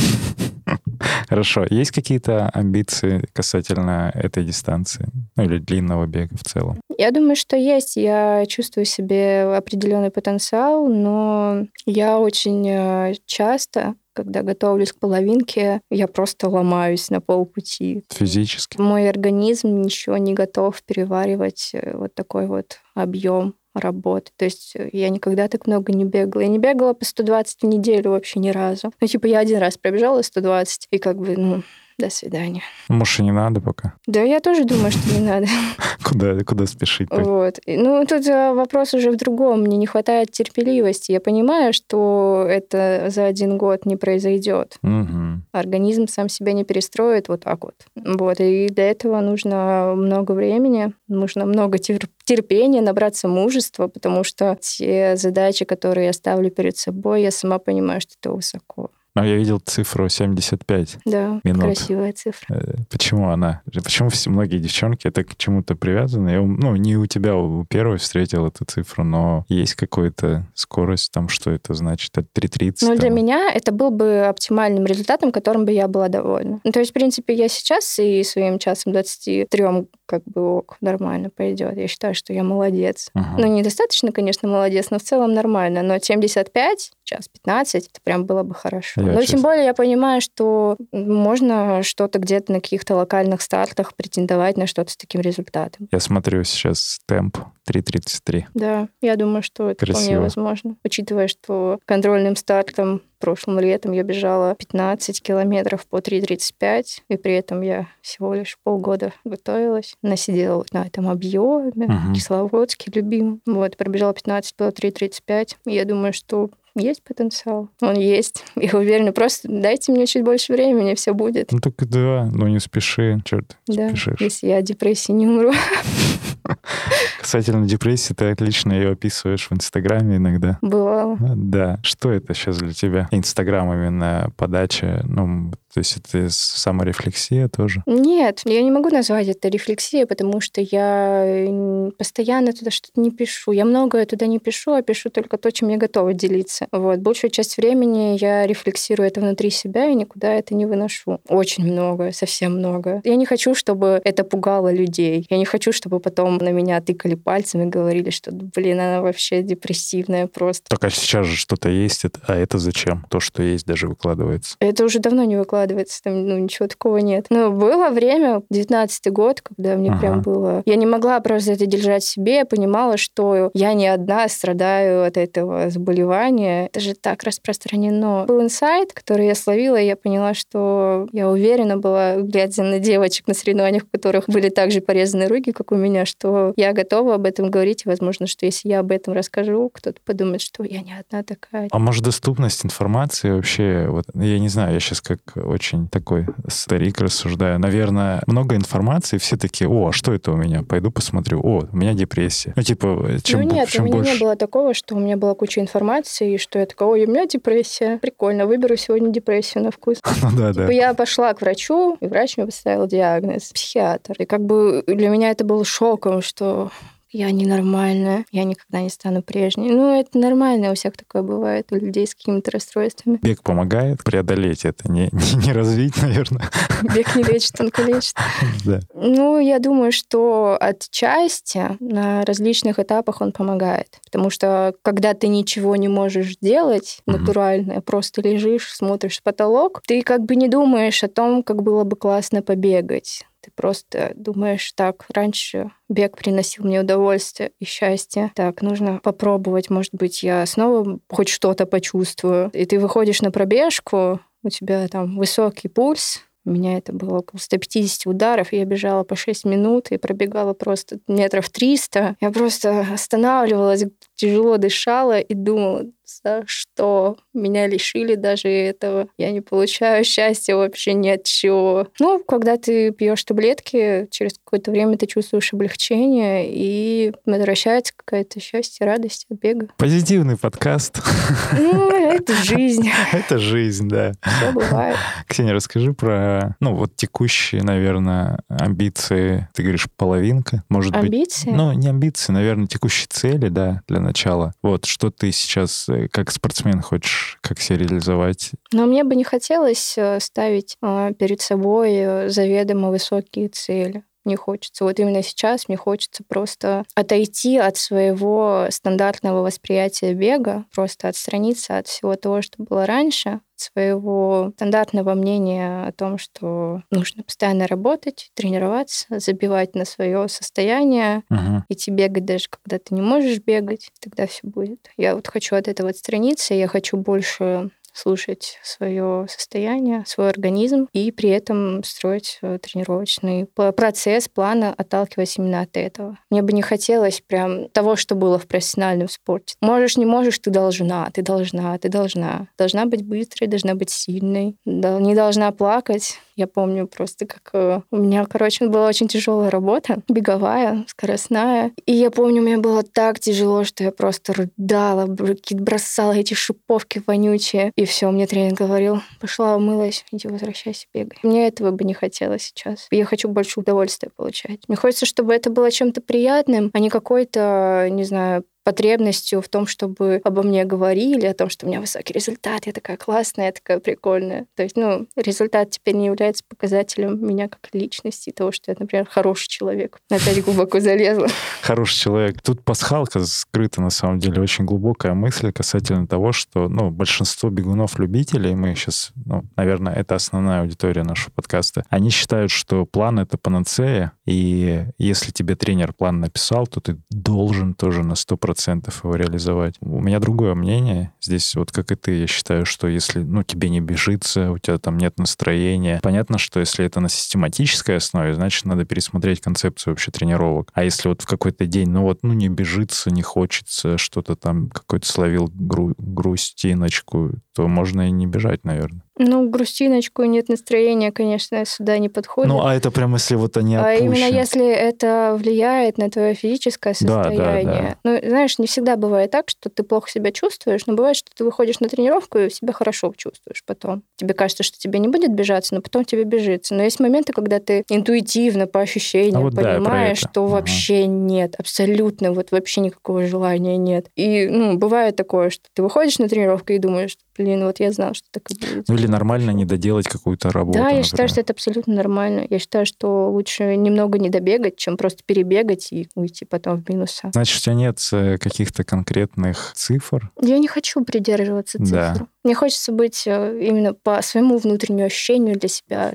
Хорошо. Есть какие-то амбиции касательно этой дистанции? Ну, или длинного бега в целом? Я думаю, что есть. Я чувствую себе определенный потенциал, но я очень э, часто когда готовлюсь к половинке, я просто ломаюсь на полпути. Физически? Мой организм ничего не готов переваривать э, вот такой вот объем работы. То есть э, я никогда так много не бегала. Я не бегала по 120 в неделю вообще ни разу. Ну, типа, я один раз пробежала 120, и как бы, ну, до свидания. Может, и не надо пока? Да, я тоже думаю, что не надо. Куда, куда спешить? Вот. Ну, тут э, вопрос уже в другом. Мне не хватает терпеливости. Я понимаю, что это за один год не произойдет. Угу. Организм сам себя не перестроит вот так вот. Вот. И для этого нужно много времени, нужно много терпения, набраться мужества, потому что те задачи, которые я ставлю перед собой, я сама понимаю, что это высоко. Но я видел цифру 75 да, минут. красивая цифра. Э, почему она? Почему все многие девчонки это к чему-то привязаны? Я, ну, не у тебя, у первой встретил эту цифру, но есть какая-то скорость там, что это значит? Это 3.30? Ну, там. для меня это был бы оптимальным результатом, которым бы я была довольна. Ну, то есть, в принципе, я сейчас и своим часом 23 как бы ок, нормально пойдет. Я считаю, что я молодец. Uh-huh. Ну, недостаточно, конечно, молодец, но в целом нормально. Но 75, час 15, это прям было бы хорошо. Я Но честно. тем более я понимаю, что можно что-то где-то на каких-то локальных стартах претендовать на что-то с таким результатом. Я смотрю сейчас темп 3.33. Да, я думаю, что это Красиво. вполне возможно. Учитывая, что контрольным стартом прошлым летом я бежала 15 километров по 3.35, и при этом я всего лишь полгода готовилась. Насидела вот на этом объеме, угу. Кисловодске любим. Вот, пробежала 15 по 3.35. Я думаю, что есть потенциал. Он есть. Я уверена. Просто дайте мне чуть больше времени, все будет. Ну только да, но не спеши, черт, да, спешишь. если я депрессии не умру. Касательно депрессии, ты отлично ее описываешь в Инстаграме иногда. Бывало. Да. Что это сейчас для тебя? Инстаграм именно подача, ну, то есть это саморефлексия тоже? Нет, я не могу назвать это рефлексией, потому что я постоянно туда что-то не пишу. Я многое туда не пишу, а пишу только то, чем я готова делиться. Вот. Большую часть времени я рефлексирую это внутри себя и никуда это не выношу. Очень много, совсем много. Я не хочу, чтобы это пугало людей. Я не хочу, чтобы потом потом на меня тыкали пальцем и говорили, что, блин, она вообще депрессивная просто. Только сейчас же что-то есть, а это зачем? То, что есть, даже выкладывается. Это уже давно не выкладывается, там ну, ничего такого нет. Но было время, 19 год, когда мне ага. прям было... Я не могла просто это держать в себе, я понимала, что я не одна страдаю от этого заболевания. Это же так распространено. Был инсайт, который я словила, и я поняла, что я уверена была, глядя на девочек на соревнованиях, у которых были также порезаны руки, как у меня, что я готова об этом говорить, возможно, что если я об этом расскажу, кто-то подумает, что я не одна такая. А может, доступность информации вообще, вот, я не знаю, я сейчас как очень такой старик рассуждаю. Наверное, много информации, все такие, о, а что это у меня? Пойду посмотрю. О, у меня депрессия. Ну, типа, чем, ну, нет, чем у меня больше... не было такого, что у меня была куча информации, и что я такая, ой, у меня депрессия. Прикольно, выберу сегодня депрессию на вкус. Ну да, да. Типа, я пошла к врачу, и врач мне поставил диагноз психиатр. И как бы для меня это было шоком, что я ненормальная, я никогда не стану прежней. Ну, это нормально, у всех такое бывает, у людей с какими-то расстройствами. Бег помогает преодолеть это, не, не, не развить, наверное. Бег не лечит, только лечит. Да. Ну, я думаю, что отчасти на различных этапах он помогает. Потому что когда ты ничего не можешь делать натурально, просто лежишь, смотришь в потолок, ты как бы не думаешь о том, как было бы классно побегать ты просто думаешь, так, раньше бег приносил мне удовольствие и счастье. Так, нужно попробовать, может быть, я снова хоть что-то почувствую. И ты выходишь на пробежку, у тебя там высокий пульс, у меня это было около 150 ударов, я бежала по 6 минут и пробегала просто метров 300. Я просто останавливалась, тяжело дышала и думала, за что меня лишили даже этого. Я не получаю счастья вообще ни от чего. Ну, когда ты пьешь таблетки, через какое-то время ты чувствуешь облегчение, и возвращается какое-то счастье, радость от бега. Позитивный подкаст. Ну, это жизнь. Это жизнь, да. Все бывает. Ксения, расскажи про, ну, вот текущие, наверное, амбиции. Ты говоришь, половинка, может быть. Амбиции? Ну, не амбиции, наверное, текущие цели, да, для начала. Вот, что ты сейчас э, как спортсмен хочешь, как себя реализовать? Но мне бы не хотелось э, ставить а, перед собой э, заведомо высокие цели не хочется. Вот именно сейчас мне хочется просто отойти от своего стандартного восприятия бега, просто отстраниться от всего того, что было раньше, своего стандартного мнения о том, что нужно постоянно работать, тренироваться, забивать на свое состояние, uh-huh. идти бегать даже когда ты не можешь бегать, тогда все будет. Я вот хочу от этого отстраниться, я хочу больше слушать свое состояние, свой организм и при этом строить э, тренировочный процесс, плана, отталкиваясь именно от этого. Мне бы не хотелось прям того, что было в профессиональном спорте. Можешь, не можешь, ты должна, ты должна, ты должна. Должна быть быстрой, должна быть сильной, не должна плакать, я помню просто, как э, у меня, короче, была очень тяжелая работа, беговая, скоростная. И я помню, мне было так тяжело, что я просто рыдала, бросала эти шиповки вонючие. И все, мне тренер говорил, пошла умылась, иди возвращайся, бегай. Мне этого бы не хотелось сейчас. Я хочу больше удовольствия получать. Мне хочется, чтобы это было чем-то приятным, а не какой-то, не знаю, потребностью в том, чтобы обо мне говорили, о том, что у меня высокий результат, я такая классная, я такая прикольная. То есть, ну, результат теперь не является показателем меня как личности, того, что я, например, хороший человек. Опять глубоко залезла. Хороший человек. Тут пасхалка скрыта, на самом деле, очень глубокая мысль касательно того, что, ну, большинство бегунов-любителей, мы сейчас, ну, наверное, это основная аудитория нашего подкаста, они считают, что план — это панацея, и если тебе тренер план написал, то ты должен тоже на 100% процентов его реализовать. У меня другое мнение. Здесь вот как и ты, я считаю, что если, ну, тебе не бежится, у тебя там нет настроения, понятно, что если это на систематической основе, значит, надо пересмотреть концепцию вообще тренировок. А если вот в какой-то день, ну вот, ну, не бежится, не хочется, что-то там какой-то словил гру- грустиночку, то можно и не бежать, наверное. Ну, грустиночку нет настроения, конечно, сюда не подходит. Ну, а это прям если вот они А именно если это влияет на твое физическое состояние. Да, да, да. Ну, знаешь, не всегда бывает так, что ты плохо себя чувствуешь, но бывает, что ты выходишь на тренировку и себя хорошо чувствуешь потом. Тебе кажется, что тебе не будет бежаться, но потом тебе бежится. Но есть моменты, когда ты интуитивно, по ощущениям, а вот понимаешь, да, что ага. вообще нет, абсолютно вот вообще никакого желания нет. И, ну, бывает такое, что ты выходишь на тренировку и думаешь, блин, вот я знала, что так и будет. Ну или нормально не доделать какую-то работу. Да, я например. считаю, что это абсолютно нормально. Я считаю, что лучше немного не добегать, чем просто перебегать и уйти потом в минуса. Значит, у тебя нет э, каких-то конкретных цифр? Я не хочу придерживаться цифр. Да. Мне хочется быть э, именно по своему внутреннему ощущению для себя.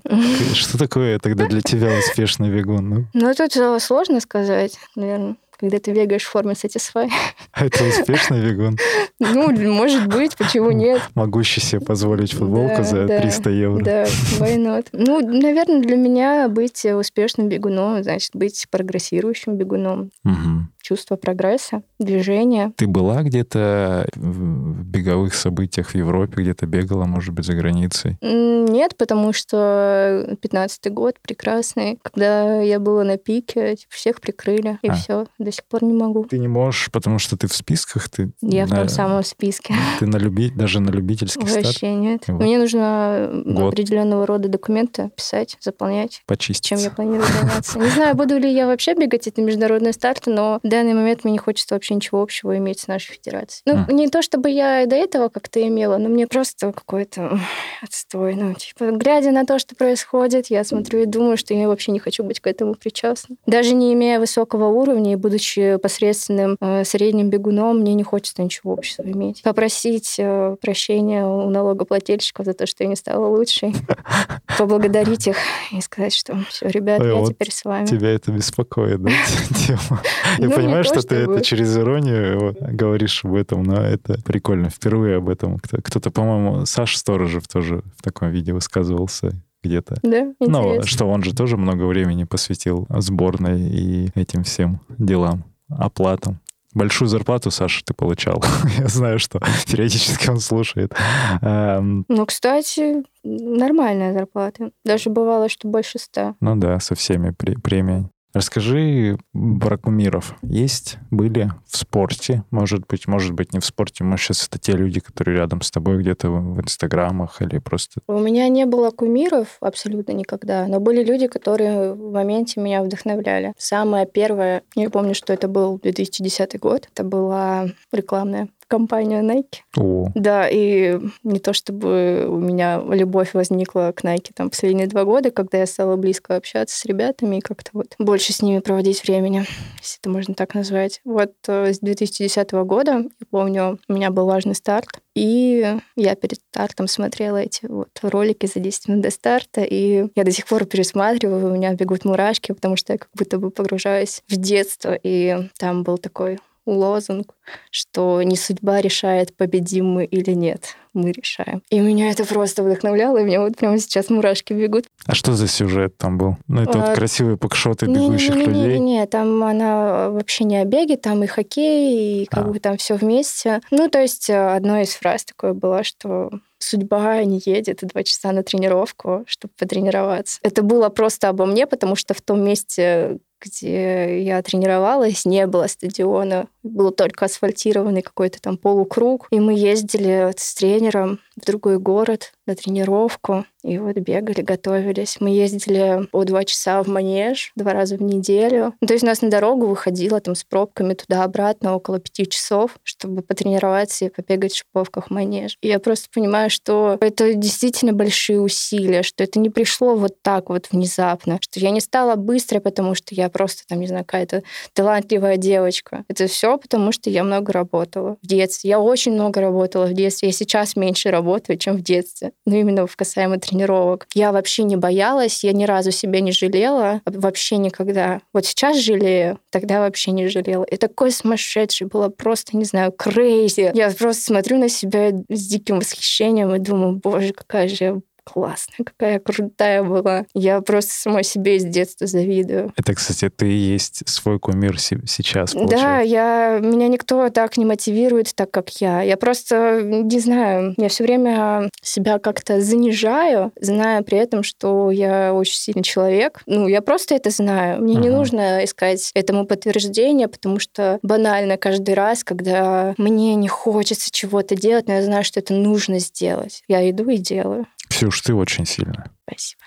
Что такое тогда для тебя успешный бегун? Ну, Ну, тут э, сложно сказать, наверное, когда ты бегаешь в форме Satisfy. это успешный бегун, Ну, может быть, почему нет? могущий себе позволить футболку Да, за да, 300 евро. Да, why not? Ну, наверное, для меня быть успешным бегуном, значит, быть прогрессирующим бегуном. Мгм. Чувство прогресса, движения. Ты была где-то в беговых событиях в Европе, где-то бегала, может быть, за границей? Нет, потому что 15-й год прекрасный. Когда я была на пике, типа, всех прикрыли, и А. все. До сих пор не могу. Ты не можешь, потому что ты в списках, ты, Я в на- том самом списке. ты на люби... даже на любительский старт Вообще нет. Вот. Мне нужно Год. определенного рода документы писать, заполнять. чем почиститься. я планирую заняться. Не знаю, буду ли я вообще бегать эти международные старты, но в данный момент мне не хочется вообще ничего общего иметь с нашей федерацией. Ну, Мгм. не то чтобы я и до этого как-то имела, но мне просто какой-то отстой. Ну, типа, глядя на то, что происходит, я смотрю и думаю, что я вообще не хочу быть к этому причастна. Даже не имея высокого уровня и будучи посредственным э, средним бегуном, мне не хочется ничего общего иметь. Попросить э, прощения у налогоплательщиков за то, что я не стала лучшей поблагодарить их и сказать, что все, ребят, я теперь с вами. Тебя это беспокоит, да, тема? Я Ну, не понимаю, то что ты это через иронию вот, говоришь об этом, но это прикольно. Впервые об этом кто- кто-то, по-моему, Саша Сторожев тоже в таком виде высказывался где-то. Да, Ну, интересно. что он же тоже много времени посвятил сборной и этим всем делам, оплатам. Большую зарплату, Саша, ты получал. Я знаю, что периодически он слушает. Эм, Ну, кстати, нормальная зарплата. Даже бывало, что больше ста. Ну да, со всеми пре- премиями. Расскажи про кумиров. Есть? Были в спорте? Может быть, может быть, не в спорте. Может, сейчас это те люди, которые рядом с тобой где-то в, инстаграмах или просто... У меня не было кумиров абсолютно никогда, но были люди, которые в моменте меня вдохновляли. Самое первое, я помню, что это был 2010 год, это была рекламная компания Nike. О, Да, и не то чтобы у меня любовь возникла к Nike там последние два года, когда я стала близко общаться с ребятами и как-то вот больше с ними проводить времени, если это можно так назвать. Вот э, с 2010 года, я помню, у меня был важный старт, и я перед стартом смотрела эти вот ролики за 10 минут до старта, и я до сих пор пересматриваю, у меня бегут мурашки, потому что я как будто бы погружаюсь в детство, и там был такой лозунг, что не судьба решает, победим мы или нет, мы решаем. И меня это просто вдохновляло, и мне вот прямо сейчас мурашки бегут. а что за сюжет там был? Ну, это вот А, красивые пукшоты бегущих людей. Не-не-не, там она вообще не о беге, там и хоккей, и как А. бы там все вместе. Ну, то есть э, одной из фраз такое было, что судьба не едет два часа на тренировку, чтобы потренироваться. Это было просто обо мне, потому что в том месте, где я тренировалась, не было стадиона. Был только асфальтированный какой-то там полукруг. И мы ездили с тренером в другой город на тренировку. И вот бегали, готовились. Мы ездили по два часа в манеж два раза в неделю. Ну, то есть у нас на дорогу выходило там с пробками туда-обратно около пяти часов, чтобы потренироваться и побегать в шиповках в манеж. И я просто понимаю, что это действительно большие усилия, что это не пришло вот так вот внезапно, что я не стала быстрой, потому что я просто там, не знаю, какая-то талантливая девочка. Это все потому, что я много работала в детстве. Я очень много работала в детстве. Я сейчас меньше работаю, чем в детстве. Ну, именно в касаемо тренировок. Я вообще не боялась, я ни разу себя не жалела. Вообще никогда. Вот сейчас жалею, тогда вообще не жалела. И такой сумасшедший было просто, не знаю, крейзи. Я просто смотрю на себя с диким восхищением и думаю, боже, какая же я классная, какая крутая была. Я просто самой себе с детства завидую. Это, кстати, ты есть свой кумир се- сейчас, Да, получается. я, меня никто так не мотивирует, так как я. Я просто, не знаю, я все время себя как-то занижаю, зная при этом, что я очень сильный человек. Ну, я просто это знаю. Мне не Ага. нужно искать этому подтверждение, потому что банально каждый раз, когда мне не хочется чего-то делать, но я знаю, что это нужно сделать, я иду и делаю. Ксюш, ты очень сильная. Спасибо.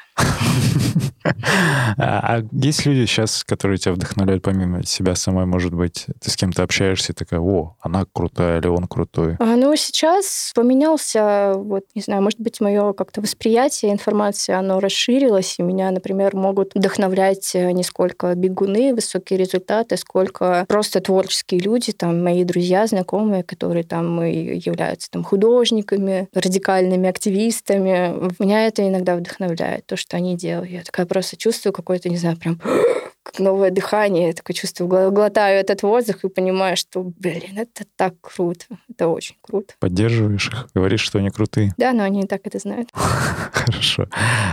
А, есть люди сейчас, которые тебя вдохновляют помимо себя самой, может быть, ты с кем-то общаешься и такая, о, она крутая или он крутой? А, ну, сейчас поменялся, вот, не знаю, может быть, мое как-то восприятие информации, оно расширилось, и меня, например, могут вдохновлять э, не сколько бегуны, высокие результаты, сколько просто творческие люди, там, мои друзья, знакомые, которые там являются там художниками, радикальными активистами. Меня это иногда вдохновляет, то, что они делают. Я такая просто чувствую какое-то, не знаю, прям как новое дыхание. Я такое чувствую, глотаю этот воздух и понимаю, что, блин, это так круто. Это очень круто. Поддерживаешь их? Говоришь, что они крутые? Да, но они и так это знают. Хорошо.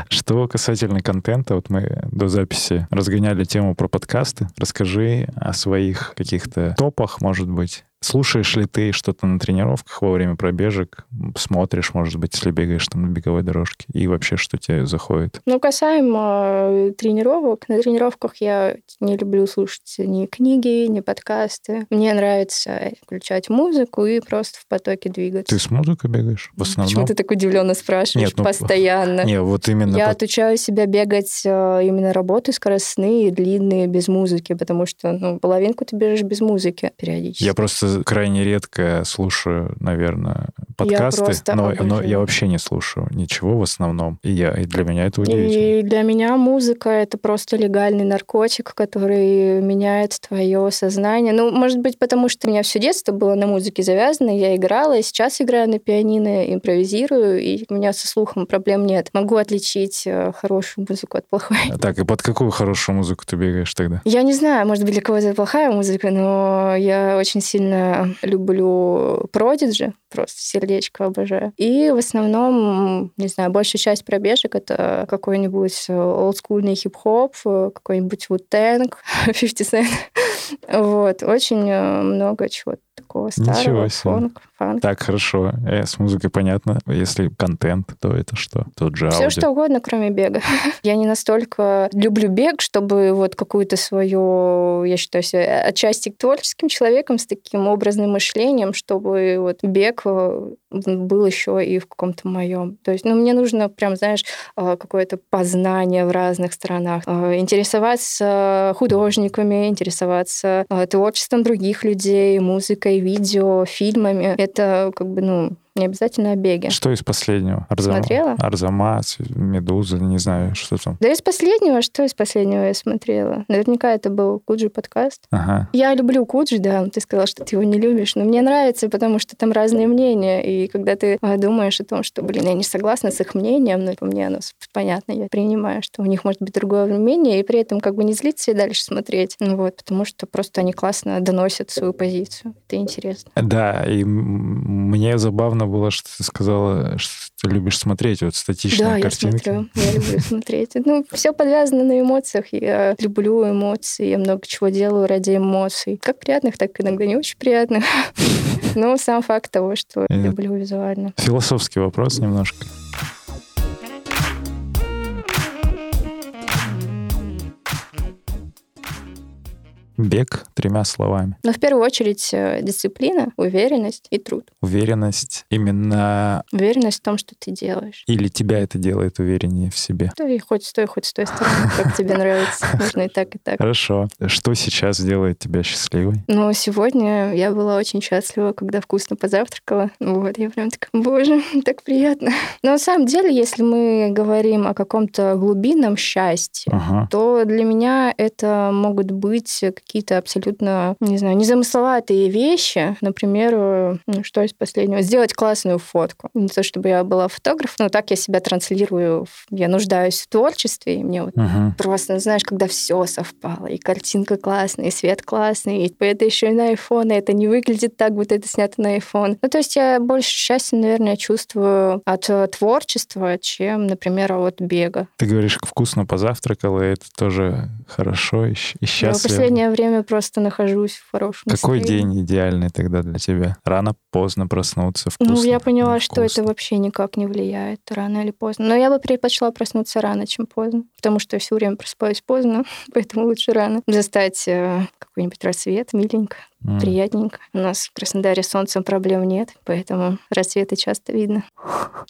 Что касательно контента, вот мы до записи разгоняли тему про подкасты. Расскажи о своих каких-то топах, может быть, Слушаешь ли ты что-то на тренировках во время пробежек? Смотришь, может быть, если бегаешь там на беговой дорожке? И вообще, что тебе заходит? Ну, касаемо э, тренировок, на тренировках я не люблю слушать ни книги, ни подкасты. Мне нравится включать музыку и просто в потоке двигаться. Ты с музыкой бегаешь в основном? Почему ты так удивленно спрашиваешь? Нет, ну, постоянно. Не, вот именно... Я под... отучаю себя бегать э, именно работы скоростные, длинные, без музыки, потому что, ну, половинку ты бежишь без музыки периодически. Я просто крайне редко слушаю, наверное, подкасты, я но, но я вообще не слушаю ничего в основном. И, я, и для меня это удивительно. И для меня музыка — это просто легальный наркотик, который меняет твое сознание. Ну, может быть, потому что у меня все детство было на музыке завязано, я играла, и сейчас играю на пианино, импровизирую, и у меня со слухом проблем нет. Могу отличить э, хорошую музыку от плохой. Так, и под какую хорошую музыку ты бегаешь тогда? Я не знаю, может быть, для кого-то плохая музыка, но я очень сильно люблю Prodigy, просто сердечко обожаю. И в основном, не знаю, большая часть пробежек это какой-нибудь олдскульный хип-хоп, какой-нибудь Wu-Tang, 50 Cent. Вот, очень много чего такого старого, фонк, фанк. Так, хорошо. Э, с музыкой понятно. Если контент, то это что? Тот же Все что угодно, кроме бега. я не настолько люблю бег, чтобы вот какую-то свою, я считаю себя отчасти творческим человеком с таким образным мышлением, чтобы вот бег э, был еще и в каком-то моем. То есть, ну, мне нужно прям, знаешь, э, какое-то познание в разных странах, э, интересоваться художниками, интересоваться творчеством других людей, музыкой, видео, фильмами. Это как бы, ну, не обязательно о беге. Что из последнего? Арзам... Смотрела? Арзамас, Медуза, не знаю, что там. Да из последнего, что из последнего я смотрела? Наверняка это был Куджи подкаст. Ага. Я люблю Куджи, да, ты сказал, что ты его не любишь, но мне нравится, потому что там разные мнения, и когда ты а, думаешь о том, что, блин, я не согласна с их мнением, но по мне оно понятно, я принимаю, что у них может быть другое мнение, и при этом как бы не злиться и дальше смотреть. Ну вот, потому что просто они классно доносят свою позицию. Это интересно. Да, и мне забавно было, что ты сказала, что ты любишь смотреть вот статичные да, картинки. Да, я смотрю, я люблю смотреть. Ну, все подвязано на эмоциях. Я люблю эмоции, я много чего делаю ради эмоций. Как приятных, так иногда не очень приятных. Но сам факт того, что люблю визуально. Философский вопрос немножко. Бег тремя словами. Но в первую очередь э, дисциплина, уверенность и труд. Уверенность именно... Уверенность в том, что ты делаешь. Или тебя это делает увереннее в себе? Да и хоть с той, хоть с той стороны, как тебе нравится. Нужно и так, и так. Хорошо. Что сейчас делает тебя счастливой? Ну, сегодня я была очень счастлива, когда вкусно позавтракала. Вот, я прям такая, боже, так приятно. Но на самом деле, если мы говорим о каком-то глубинном счастье, ага. то для меня это могут быть какие-то абсолютно, не знаю, незамысловатые вещи. Например, э, ну, что из последнего? Сделать классную фотку. Не то, чтобы я была фотограф, но так я себя транслирую. Я нуждаюсь в творчестве, и мне вот uh-huh. просто, знаешь, когда все совпало, и картинка классная, и свет классный, и это еще и на iPhone, и это не выглядит так, будто это снято на iPhone. Ну, то есть я больше счастья, наверное, чувствую от э, творчества, чем, например, от бега. Ты говоришь, вкусно позавтракала, и это тоже хорошо и, и счастливо. в последнее время время просто нахожусь в хорошем Какой настроении. день идеальный тогда для тебя? Рано, поздно проснуться, вкусно? Ну, я поняла, что это вообще никак не влияет, рано или поздно. Но я бы предпочла проснуться рано, чем поздно, потому что я все время просыпаюсь поздно, поэтому лучше рано. Застать э, какой-нибудь рассвет, миленько, mm. приятненько. У нас в Краснодаре солнцем проблем нет, поэтому рассветы часто видно.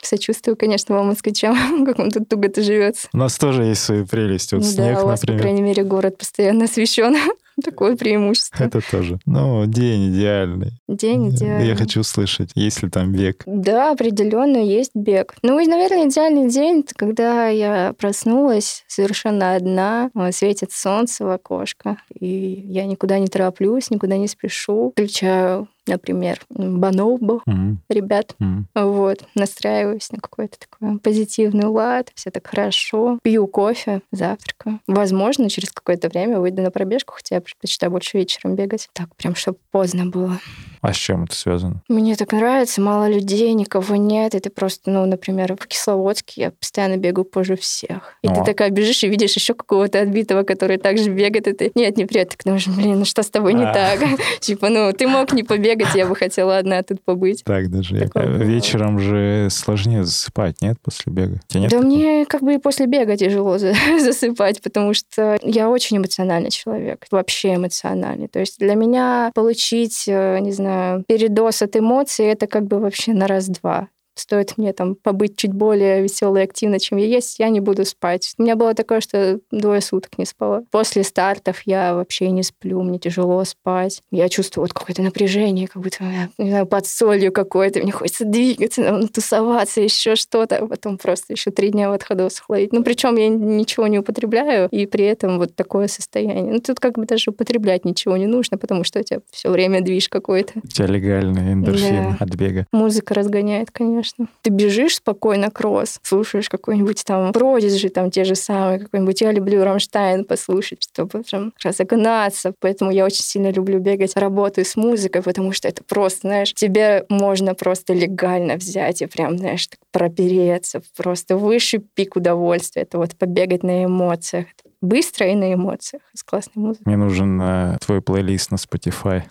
Сочувствую, конечно, вам, москвичам, как он тут туго-то живется. У нас тоже есть свои прелести. Вот ну, снег, да, у вас, например. по крайней мере, город постоянно освещен. Такое преимущество. Это тоже. Ну, день идеальный. День идеальный. Я хочу услышать, есть ли там бег. Да, определенно есть бег. Ну и, наверное, идеальный день, это когда я проснулась совершенно одна, светит солнце в окошко, и я никуда не тороплюсь, никуда не спешу. Включаю например, Банобо, mm-hmm. ребят. Mm-hmm. Вот, настраиваюсь на какой-то такой позитивный лад, все так хорошо. Пью кофе, завтракаю. Возможно, через какое-то время выйду на пробежку, хотя я предпочитаю больше вечером бегать. Так, прям, чтобы поздно было. А с чем это связано? Мне так нравится, мало людей, никого нет. Это просто, ну, например, в Кисловодске я постоянно бегаю позже всех. И О. ты такая бежишь и видишь еще какого-то отбитого, который также бегает, и ты, нет, не привет, ты думаешь, блин, ну что с тобой не а. так? Типа, ну, ты мог не побегать, я бы хотела одна тут побыть. Так даже. Вечером же сложнее засыпать, нет, после бега? Да мне как бы и после бега тяжело засыпать, потому что я очень эмоциональный человек, вообще эмоциональный. То есть для меня получить, э, не знаю, передоз от эмоций, это как бы вообще на раз-два стоит мне там побыть чуть более веселой и активной, чем я есть, я не буду спать. У меня было такое, что двое суток не спала. После стартов я вообще не сплю, мне тяжело спать. Я чувствую вот какое-то напряжение, как будто я, не знаю, под солью какой-то, мне хочется двигаться, там, тусоваться, еще что-то, а потом просто еще три дня в отходосах ловить. Ну, причем я ничего не употребляю, и при этом вот такое состояние. Ну, тут как бы даже употреблять ничего не нужно, потому что у тебя все время движ какой-то. У тебя легальный эндорфин да. от бега. Музыка разгоняет, конечно конечно. Ты бежишь спокойно кросс, слушаешь какой-нибудь там Продиджи, там те же самые, какой-нибудь «Я люблю Рамштайн» послушать, чтобы прям разогнаться. Поэтому я очень сильно люблю бегать, работаю с музыкой, потому что это просто, знаешь, тебе можно просто легально взять и прям, знаешь, так пропереться, просто высший пик удовольствия. Это вот побегать на эмоциях быстро и на эмоциях с классной музыкой. Мне нужен э, твой плейлист на Spotify.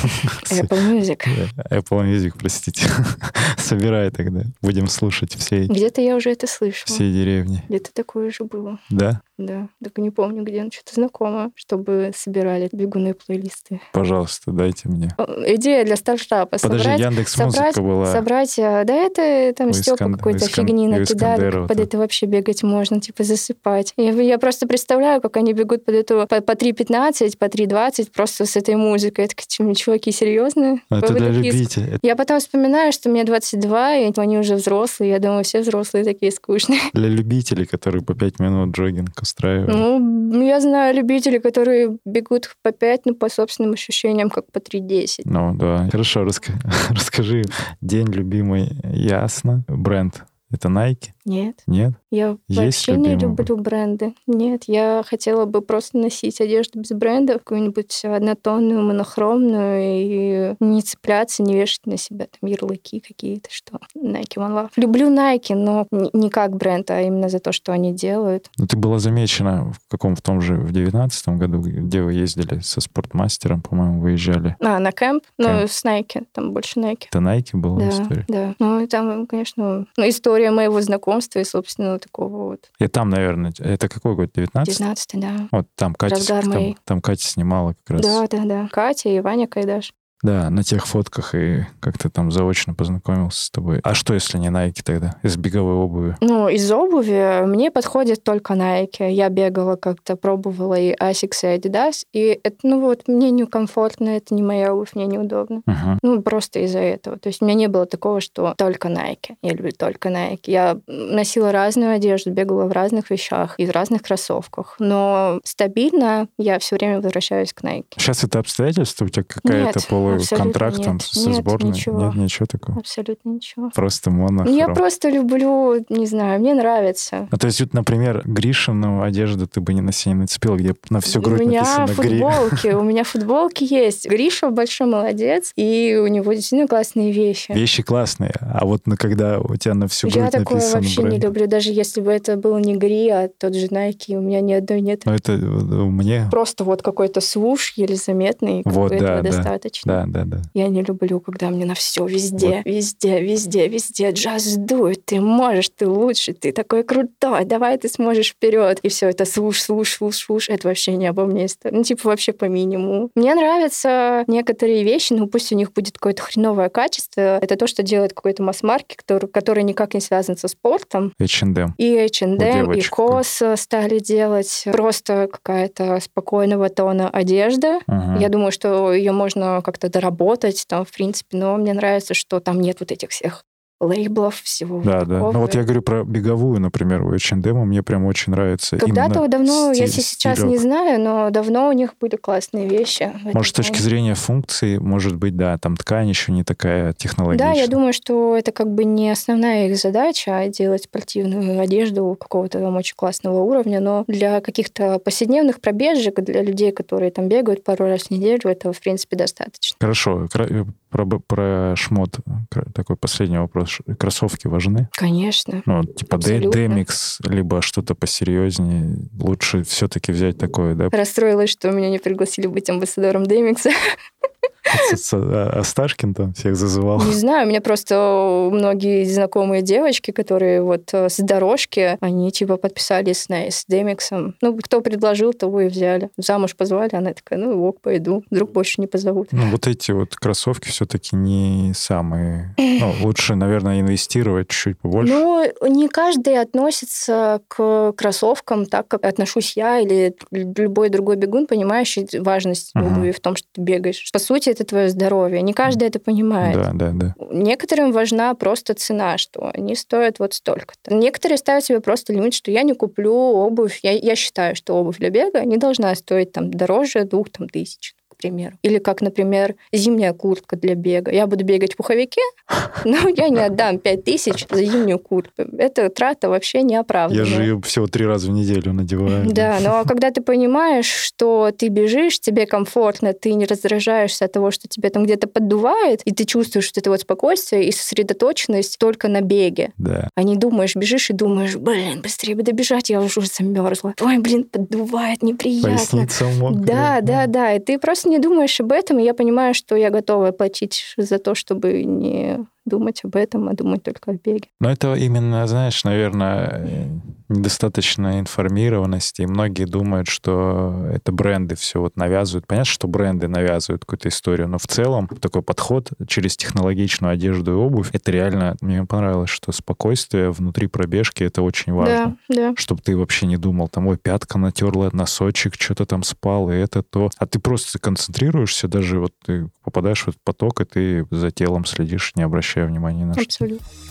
Apple Music. Apple Music, простите. Собирай тогда. Будем слушать все. Где-то я уже это слышала. Все деревни. Где-то такое уже было. Да? Да, так не помню, где, но что-то знакомо, чтобы собирали бегуны плейлисты. Пожалуйста, дайте мне. Идея для стартапа. Подожди, собрать, Яндекс Музыка была. Собрать, а, да это там Степа какой-то фигни накидали, под это вообще бегать можно, типа засыпать. Я, я просто представляю, как они бегут под эту по, по 3.15, по 3.20 просто с этой музыкой. Это чуваки серьезные. Это для любителей. Я потом вспоминаю, что мне 22, и они уже взрослые. Я думаю, все взрослые такие скучные. Для любителей, которые по 5 минут джогинг устраивали? Ну, я знаю любителей, которые бегут по 5, ну, по собственным ощущениям, как по 3.10. Ну, да. Хорошо, раска... расскажи. День любимый, ясно. Бренд это Nike? Нет. Нет? Я Есть вообще не люблю бренды. Нет, я хотела бы просто носить одежду без бренда, какую-нибудь однотонную, монохромную, и не цепляться, не вешать на себя там ярлыки какие-то, что Nike One Love. Люблю Nike, но не как бренд, а именно за то, что они делают. Ну, ты была замечена в каком в том же, в девятнадцатом году, где вы ездили со спортмастером, по-моему, выезжали. А, на кемп? Ну, с Nike, там больше Nike. Это Nike была да, история? Да, ну, там, конечно, ну, история моего знакомства и, собственно, такого вот. И там, наверное, это какой год? 19 19 да. Вот там Катя, там, там Катя снимала как раз. Да, да, да. Катя и Ваня Кайдаш. Да, на тех фотках и как-то там заочно познакомился с тобой. А что, если не Nike тогда? Из беговой обуви? Ну, из обуви мне подходит только Nike. Я бегала как-то, пробовала и Asics, и Adidas. И это, ну вот, мне некомфортно, это не моя обувь, мне неудобно. Uh-huh. Ну, просто из-за этого. То есть у меня не было такого, что только Nike. Я люблю только Nike. Я носила разную одежду, бегала в разных вещах и в разных кроссовках. Но стабильно я все время возвращаюсь к Nike. Сейчас это обстоятельства у тебя какая-то Абсолютно контракт там с нет, сборной? Ничего. Нет, ничего такого? Абсолютно ничего. Просто моно. Я просто люблю, не знаю, мне нравится. А то есть, вот, например, Гришину одежду ты бы не на себе не нацепил, где на всю грудь У меня написано футболки, у меня футболки есть. Гриша большой молодец, и у него действительно классные вещи. Вещи классные, а вот когда у тебя на всю грудь Я такое вообще бренд. не люблю, даже если бы это был не Гри, а тот же Nike, у меня ни одной нет. Ну это у меня... Просто вот какой-то свуш еле заметный, вот, да, этого да. достаточно. Да, да, да. Я не люблю, когда мне на все везде, вот. везде, везде, везде джаз дует. Ты можешь, ты лучше, ты такой крутой, давай ты сможешь вперед. И все это слуш, слуш, слуш, слуш. Это вообще не обо мне. Ну, типа, вообще по минимуму. Мне нравятся некоторые вещи, ну, пусть у них будет какое-то хреновое качество. Это то, что делает какой-то масс-маркет, который, который никак не связан со спортом. H&M. И H&M, и COS стали делать. Просто какая-то спокойного тона одежда. Угу. Я думаю, что ее можно как-то доработать там, в принципе, но мне нравится, что там нет вот этих всех лейблов, всего Да, вот да. Ну вот я говорю про беговую, например, у H&M, мне прям очень нравится. Когда-то давно, стиль, я сейчас стилек. не знаю, но давно у них были классные вещи. Может, с точки зрения функции, может быть, да, там ткань еще не такая технологичная. Да, я думаю, что это как бы не основная их задача, а делать спортивную одежду какого-то там очень классного уровня, но для каких-то повседневных пробежек, для людей, которые там бегают пару раз в неделю, этого, в принципе, достаточно. Хорошо. Про, про шмот такой последний вопрос. Кроссовки важны? Конечно. Ну, типа Демикс, либо что-то посерьезнее. Лучше все-таки взять такое, да? Расстроилась, что меня не пригласили быть амбассадором Демикса. Асташкин там всех зазывал? Не знаю, у меня просто многие знакомые девочки, которые вот э, с дорожки, они типа подписались на с Демиксом. Ну, кто предложил, того и взяли. Замуж позвали, она такая, ну, ок, пойду. Вдруг больше не позовут. Ну, вот эти вот кроссовки все-таки не самые... Ну, лучше, наверное, инвестировать чуть побольше. Ну, не каждый относится к кроссовкам так, как отношусь я или любой другой бегун, понимающий важность обуви в том, что ты бегаешь. По сути, это твое здоровье. Не каждый это понимает. Да, да, да. Некоторым важна просто цена, что они стоят вот столько-то. Некоторые ставят себе просто лимит, что я не куплю обувь. Я, я считаю, что обувь для бега не должна стоить там дороже двух там, тысяч к примеру. Или как, например, зимняя куртка для бега. Я буду бегать в пуховике, но я не отдам 5 тысяч за зимнюю куртку. Это трата вообще не оправдана. Я же ее всего три раза в неделю надеваю. Да, но когда ты понимаешь, что ты бежишь, тебе комфортно, ты не раздражаешься от того, что тебе там где-то поддувает, и ты чувствуешь что это вот спокойствие и сосредоточенность только на беге. Да. А не думаешь, бежишь и думаешь, блин, быстрее бы добежать, я уже замерзла. Ой, блин, поддувает, неприятно. Поясница мокрая. Да, да, да. И ты просто не думаешь об этом, и я понимаю, что я готова платить за то, чтобы не думать об этом, а думать только о беге. Но это именно, знаешь, наверное, недостаточно информированности. И многие думают, что это бренды все вот навязывают. Понятно, что бренды навязывают какую-то историю, но в целом такой подход через технологичную одежду и обувь, это реально, мне понравилось, что спокойствие внутри пробежки, это очень важно. Да, да. Чтобы ты вообще не думал, там, ой, пятка натерла носочек, что-то там спал, и это то. А ты просто концентрируешься, даже вот ты попадаешь в этот поток, и ты за телом следишь, не обращая внимания на Абсолютно. что.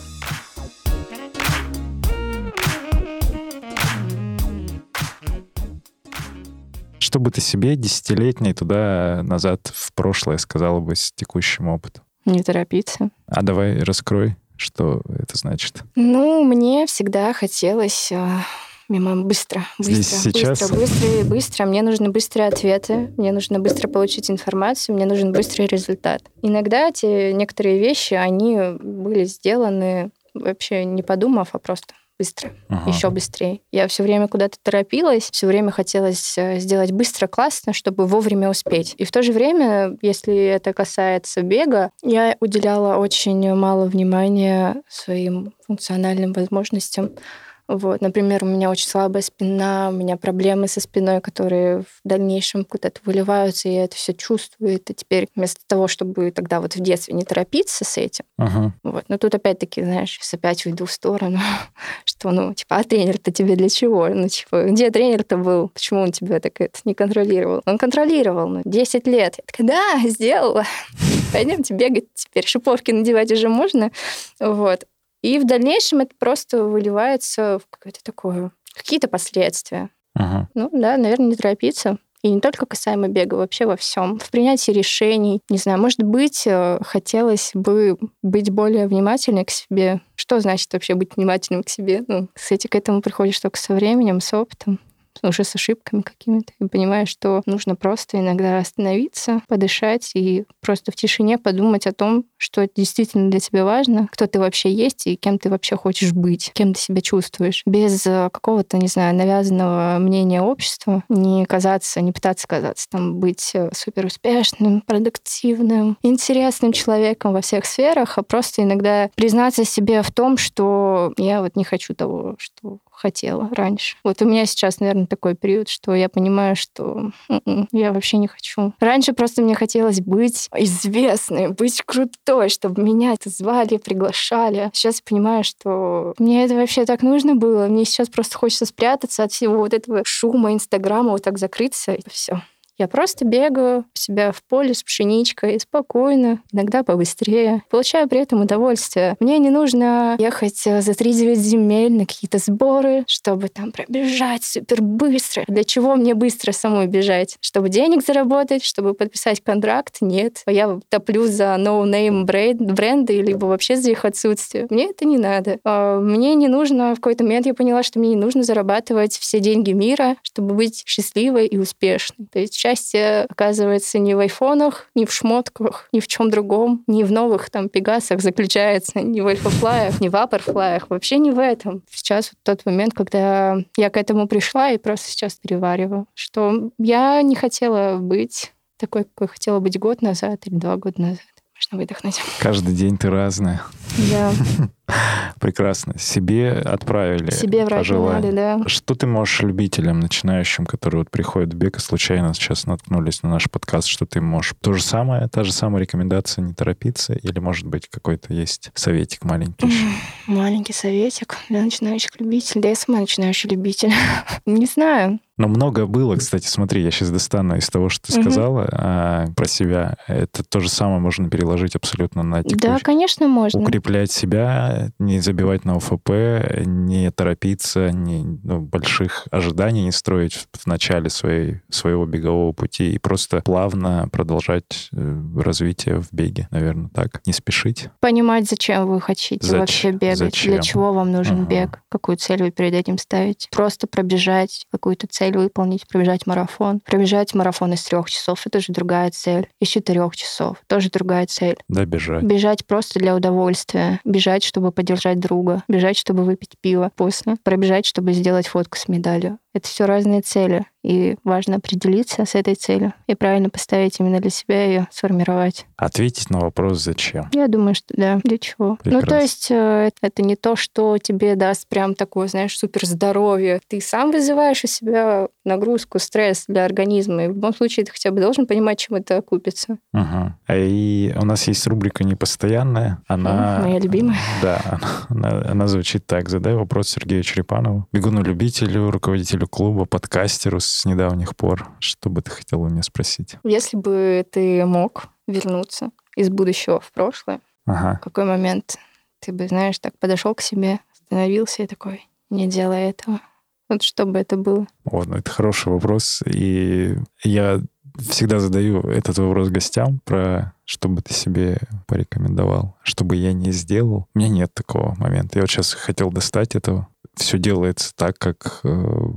Что бы ты себе десятилетней туда назад в прошлое сказала бы с текущим опытом? Не торопиться. А давай раскрой, что это значит. Ну, мне всегда хотелось а, мимо быстро, быстро, Здесь сейчас... быстро, быстро быстро. Мне нужны быстрые ответы, мне нужно быстро получить информацию, мне нужен быстрый результат. Иногда эти некоторые вещи, они были сделаны вообще не подумав, а просто быстро, ага. еще быстрее. Я все время куда-то торопилась, все время хотелось э, сделать быстро, классно, чтобы вовремя успеть. И в то же время, если это касается бега, я уделяла очень мало внимания своим функциональным возможностям. Вот, например, у меня очень слабая спина, у меня проблемы со спиной, которые в дальнейшем куда-то выливаются, и я это все чувствую. И теперь вместо того, чтобы тогда вот в детстве не торопиться с этим, uh-huh. вот, но тут опять-таки, знаешь, сейчас опять уйду в сторону, что, ну, типа, а тренер-то тебе для чего? Ну, типа, где тренер-то был? Почему он тебя так это не контролировал? Он контролировал, ну, 10 лет. Я такая, да, сделала. Пойдемте бегать теперь. Шиповки надевать уже можно. Вот. И в дальнейшем это просто выливается в какое-то такое, какие-то последствия. Ага. Ну да, наверное, не торопиться. И не только касаемо бега, вообще во всем. В принятии решений. Не знаю, может быть, э, хотелось бы быть более внимательной к себе. Что значит вообще быть внимательным к себе? Ну, кстати, к этому приходишь только со временем, с опытом. Уже с ошибками какими-то. И понимаешь, что нужно просто иногда остановиться, подышать и просто в тишине подумать о том, что действительно для тебя важно, кто ты вообще есть и кем ты вообще хочешь быть, кем ты себя чувствуешь. Без э, какого-то, не знаю, навязанного мнения общества не казаться, не пытаться казаться, там, быть э, супер успешным, продуктивным, интересным человеком во всех сферах, а просто иногда признаться себе в том, что я вот не хочу того, что хотела раньше. Вот у меня сейчас, наверное, такой период, что я понимаю, что м-м, я вообще не хочу. Раньше просто мне хотелось быть известной, быть крутой, чтобы меня это звали, приглашали. Сейчас я понимаю, что мне это вообще так нужно было. Мне сейчас просто хочется спрятаться от всего вот этого шума Инстаграма, вот так закрыться, и все. Я просто бегаю у себя в поле с пшеничкой, спокойно, иногда побыстрее. Получаю при этом удовольствие. Мне не нужно ехать за 3-9 земель на какие-то сборы, чтобы там пробежать супер быстро. Для чего мне быстро самой бежать? Чтобы денег заработать, чтобы подписать контракт? Нет. Я топлю за no-name бренды, либо вообще за их отсутствие. Мне это не надо. А, мне не нужно, в какой-то момент я поняла, что мне не нужно зарабатывать все деньги мира, чтобы быть счастливой и успешной. То есть счастье оказывается не в айфонах, не в шмотках, ни в чем другом, не в новых там пегасах заключается, не в альфафлаях, не в апперфлаях, вообще не в этом. Сейчас вот тот момент, когда я к этому пришла и просто сейчас перевариваю, что я не хотела быть такой, какой хотела быть год назад или два года назад. Можно выдохнуть. Каждый день ты разная. Да. Прекрасно. Себе отправили. Себе пожелали, да. Что ты можешь любителям, начинающим, которые вот приходят в бег и случайно сейчас наткнулись на наш подкаст, что ты можешь? То же самое, та же самая рекомендация не торопиться? Или, может быть, какой-то есть советик маленький? Маленький советик для начинающих любителей. Да я сама начинающий любитель. Не знаю. Но много было, кстати, смотри, я сейчас достану из того, что ты сказала угу. а, про себя. Это то же самое можно переложить абсолютно на текущий. Да, конечно, можно. Укреплять себя, не забивать на ОФП, не торопиться, не, ну, больших ожиданий не строить в, в начале своей, своего бегового пути и просто плавно продолжать э, развитие в беге, наверное, так. Не спешить. Понимать, зачем вы хотите Зач... вообще бегать, зачем? для чего вам нужен угу. бег, какую цель вы перед этим ставите. Просто пробежать какую-то цель цель выполнить, пробежать марафон. Пробежать марафон из трех часов — это же другая цель. Из четырех часов — тоже другая цель. Да, бежать. Бежать просто для удовольствия. Бежать, чтобы поддержать друга. Бежать, чтобы выпить пиво после. Пробежать, чтобы сделать фотку с медалью. Это все разные цели. И важно определиться с этой целью и правильно поставить именно для себя ее сформировать. Ответить на вопрос «зачем?». Я думаю, что да. Для чего? Прекрасно. Ну, то есть э, это не то, что тебе даст прям такое, знаешь, супер здоровье. Ты сам вызываешь у себя нагрузку, стресс для организма. И в любом случае ты хотя бы должен понимать, чем это окупится. Угу. И у нас есть рубрика «Непостоянная». Она... Моя любимая. Да, она, она, она звучит так. Задай вопрос Сергею Черепанову, бегуну-любителю, руководителю клуба, подкастеру с недавних пор? Что бы ты хотел у меня спросить? Если бы ты мог вернуться из будущего в прошлое, ага. в какой момент ты бы, знаешь, так подошел к себе, остановился и такой, не делай этого. Вот что бы это было? О, ну это хороший вопрос. И я всегда задаю этот вопрос гостям про что бы ты себе порекомендовал, чтобы я не сделал. У меня нет такого момента. Я вот сейчас хотел достать этого. Все делается так, как э,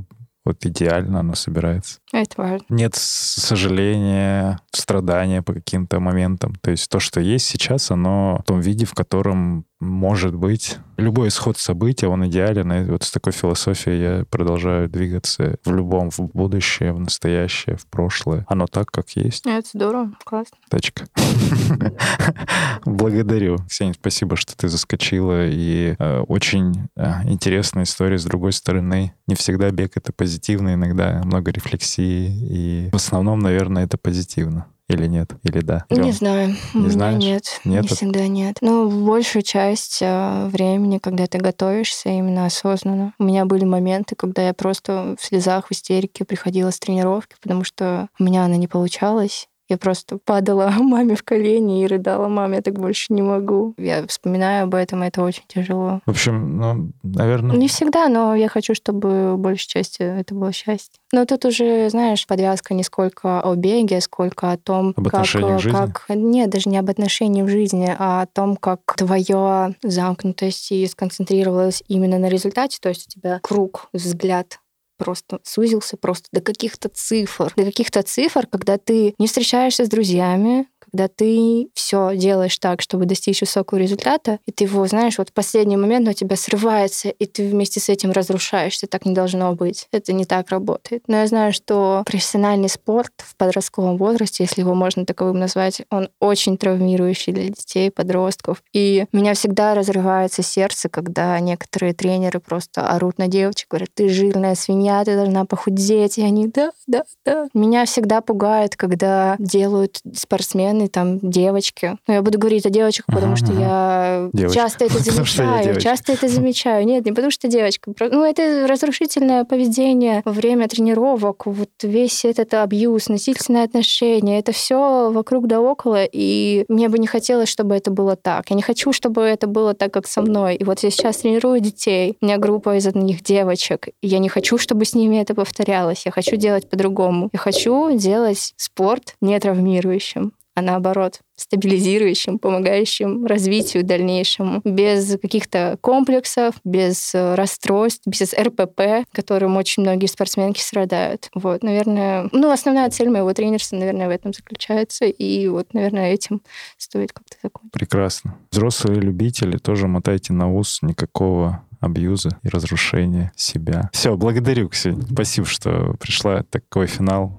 вот идеально оно собирается. Это важно. Нет сожаления, страдания по каким-то моментам. То есть то, что есть сейчас, оно в том виде, в котором может быть. Любой исход события, он идеален. И вот с такой философией я продолжаю двигаться в любом, в будущее, в настоящее, в прошлое. Оно так, как есть. Это здорово, классно. Точка. Благодарю. Ксения, спасибо, что ты заскочила. И э, очень э, интересная история с другой стороны. Не всегда бег — это позитивно, иногда много рефлексии. И в основном, наверное, это позитивно. Или нет? Или да? Идем. Не знаю. Не У знаешь? нет. Нет. Не всегда нет. Ну, большую часть э, времени, когда ты готовишься именно осознанно. У меня были моменты, когда я просто в слезах, в истерике приходила с тренировки, потому что у меня она не получалась. Я просто падала маме в колени и рыдала, маме, я так больше не могу. Я вспоминаю об этом, это очень тяжело. В общем, ну, наверное... Не всегда, но я хочу, чтобы большей части это было счастье. Но тут уже, знаешь, подвязка не сколько о беге, сколько о том, об как... в жизни? как... Нет, даже не об отношении в жизни, а о том, как твоя замкнутость и сконцентрировалась именно на результате, то есть у тебя круг, взгляд просто сузился просто до каких-то цифр, до каких-то цифр, когда ты не встречаешься с друзьями, когда ты все делаешь так, чтобы достичь высокого результата, и ты его, знаешь, вот в последний момент у тебя срывается, и ты вместе с этим разрушаешься. Так не должно быть. Это не так работает. Но я знаю, что профессиональный спорт в подростковом возрасте, если его можно таковым назвать, он очень травмирующий для детей, подростков. И меня всегда разрывается сердце, когда некоторые тренеры просто орут на девочек, говорят, ты жирная свинья, ты должна похудеть. И они, да, да, да. Меня всегда пугает, когда делают спортсмены там, девочки. Ну, я буду говорить о девочках, потому что я девочка. часто это замечаю. Часто это замечаю. Нет, не потому что девочка. Ну, это разрушительное поведение во время тренировок, вот весь этот абьюз, насильственные отношения, это все вокруг да около, и мне бы не хотелось, чтобы это было так. Я не хочу, чтобы это было так, как со мной. И вот я сейчас тренирую детей, у меня группа из одних девочек, и я не хочу, чтобы с ними это повторялось. Я хочу делать по-другому. Я хочу делать спорт не травмирующим а наоборот стабилизирующим, помогающим развитию дальнейшему, без каких-то комплексов, без э, расстройств, без РПП, которым очень многие спортсменки страдают. Вот, наверное, ну, основная цель моего тренерства, наверное, в этом заключается, и вот, наверное, этим стоит как-то закончить. Прекрасно. Взрослые любители тоже мотайте на ус никакого абьюза и разрушения себя. Все, благодарю, Ксения. Спасибо, что пришла. Такой финал.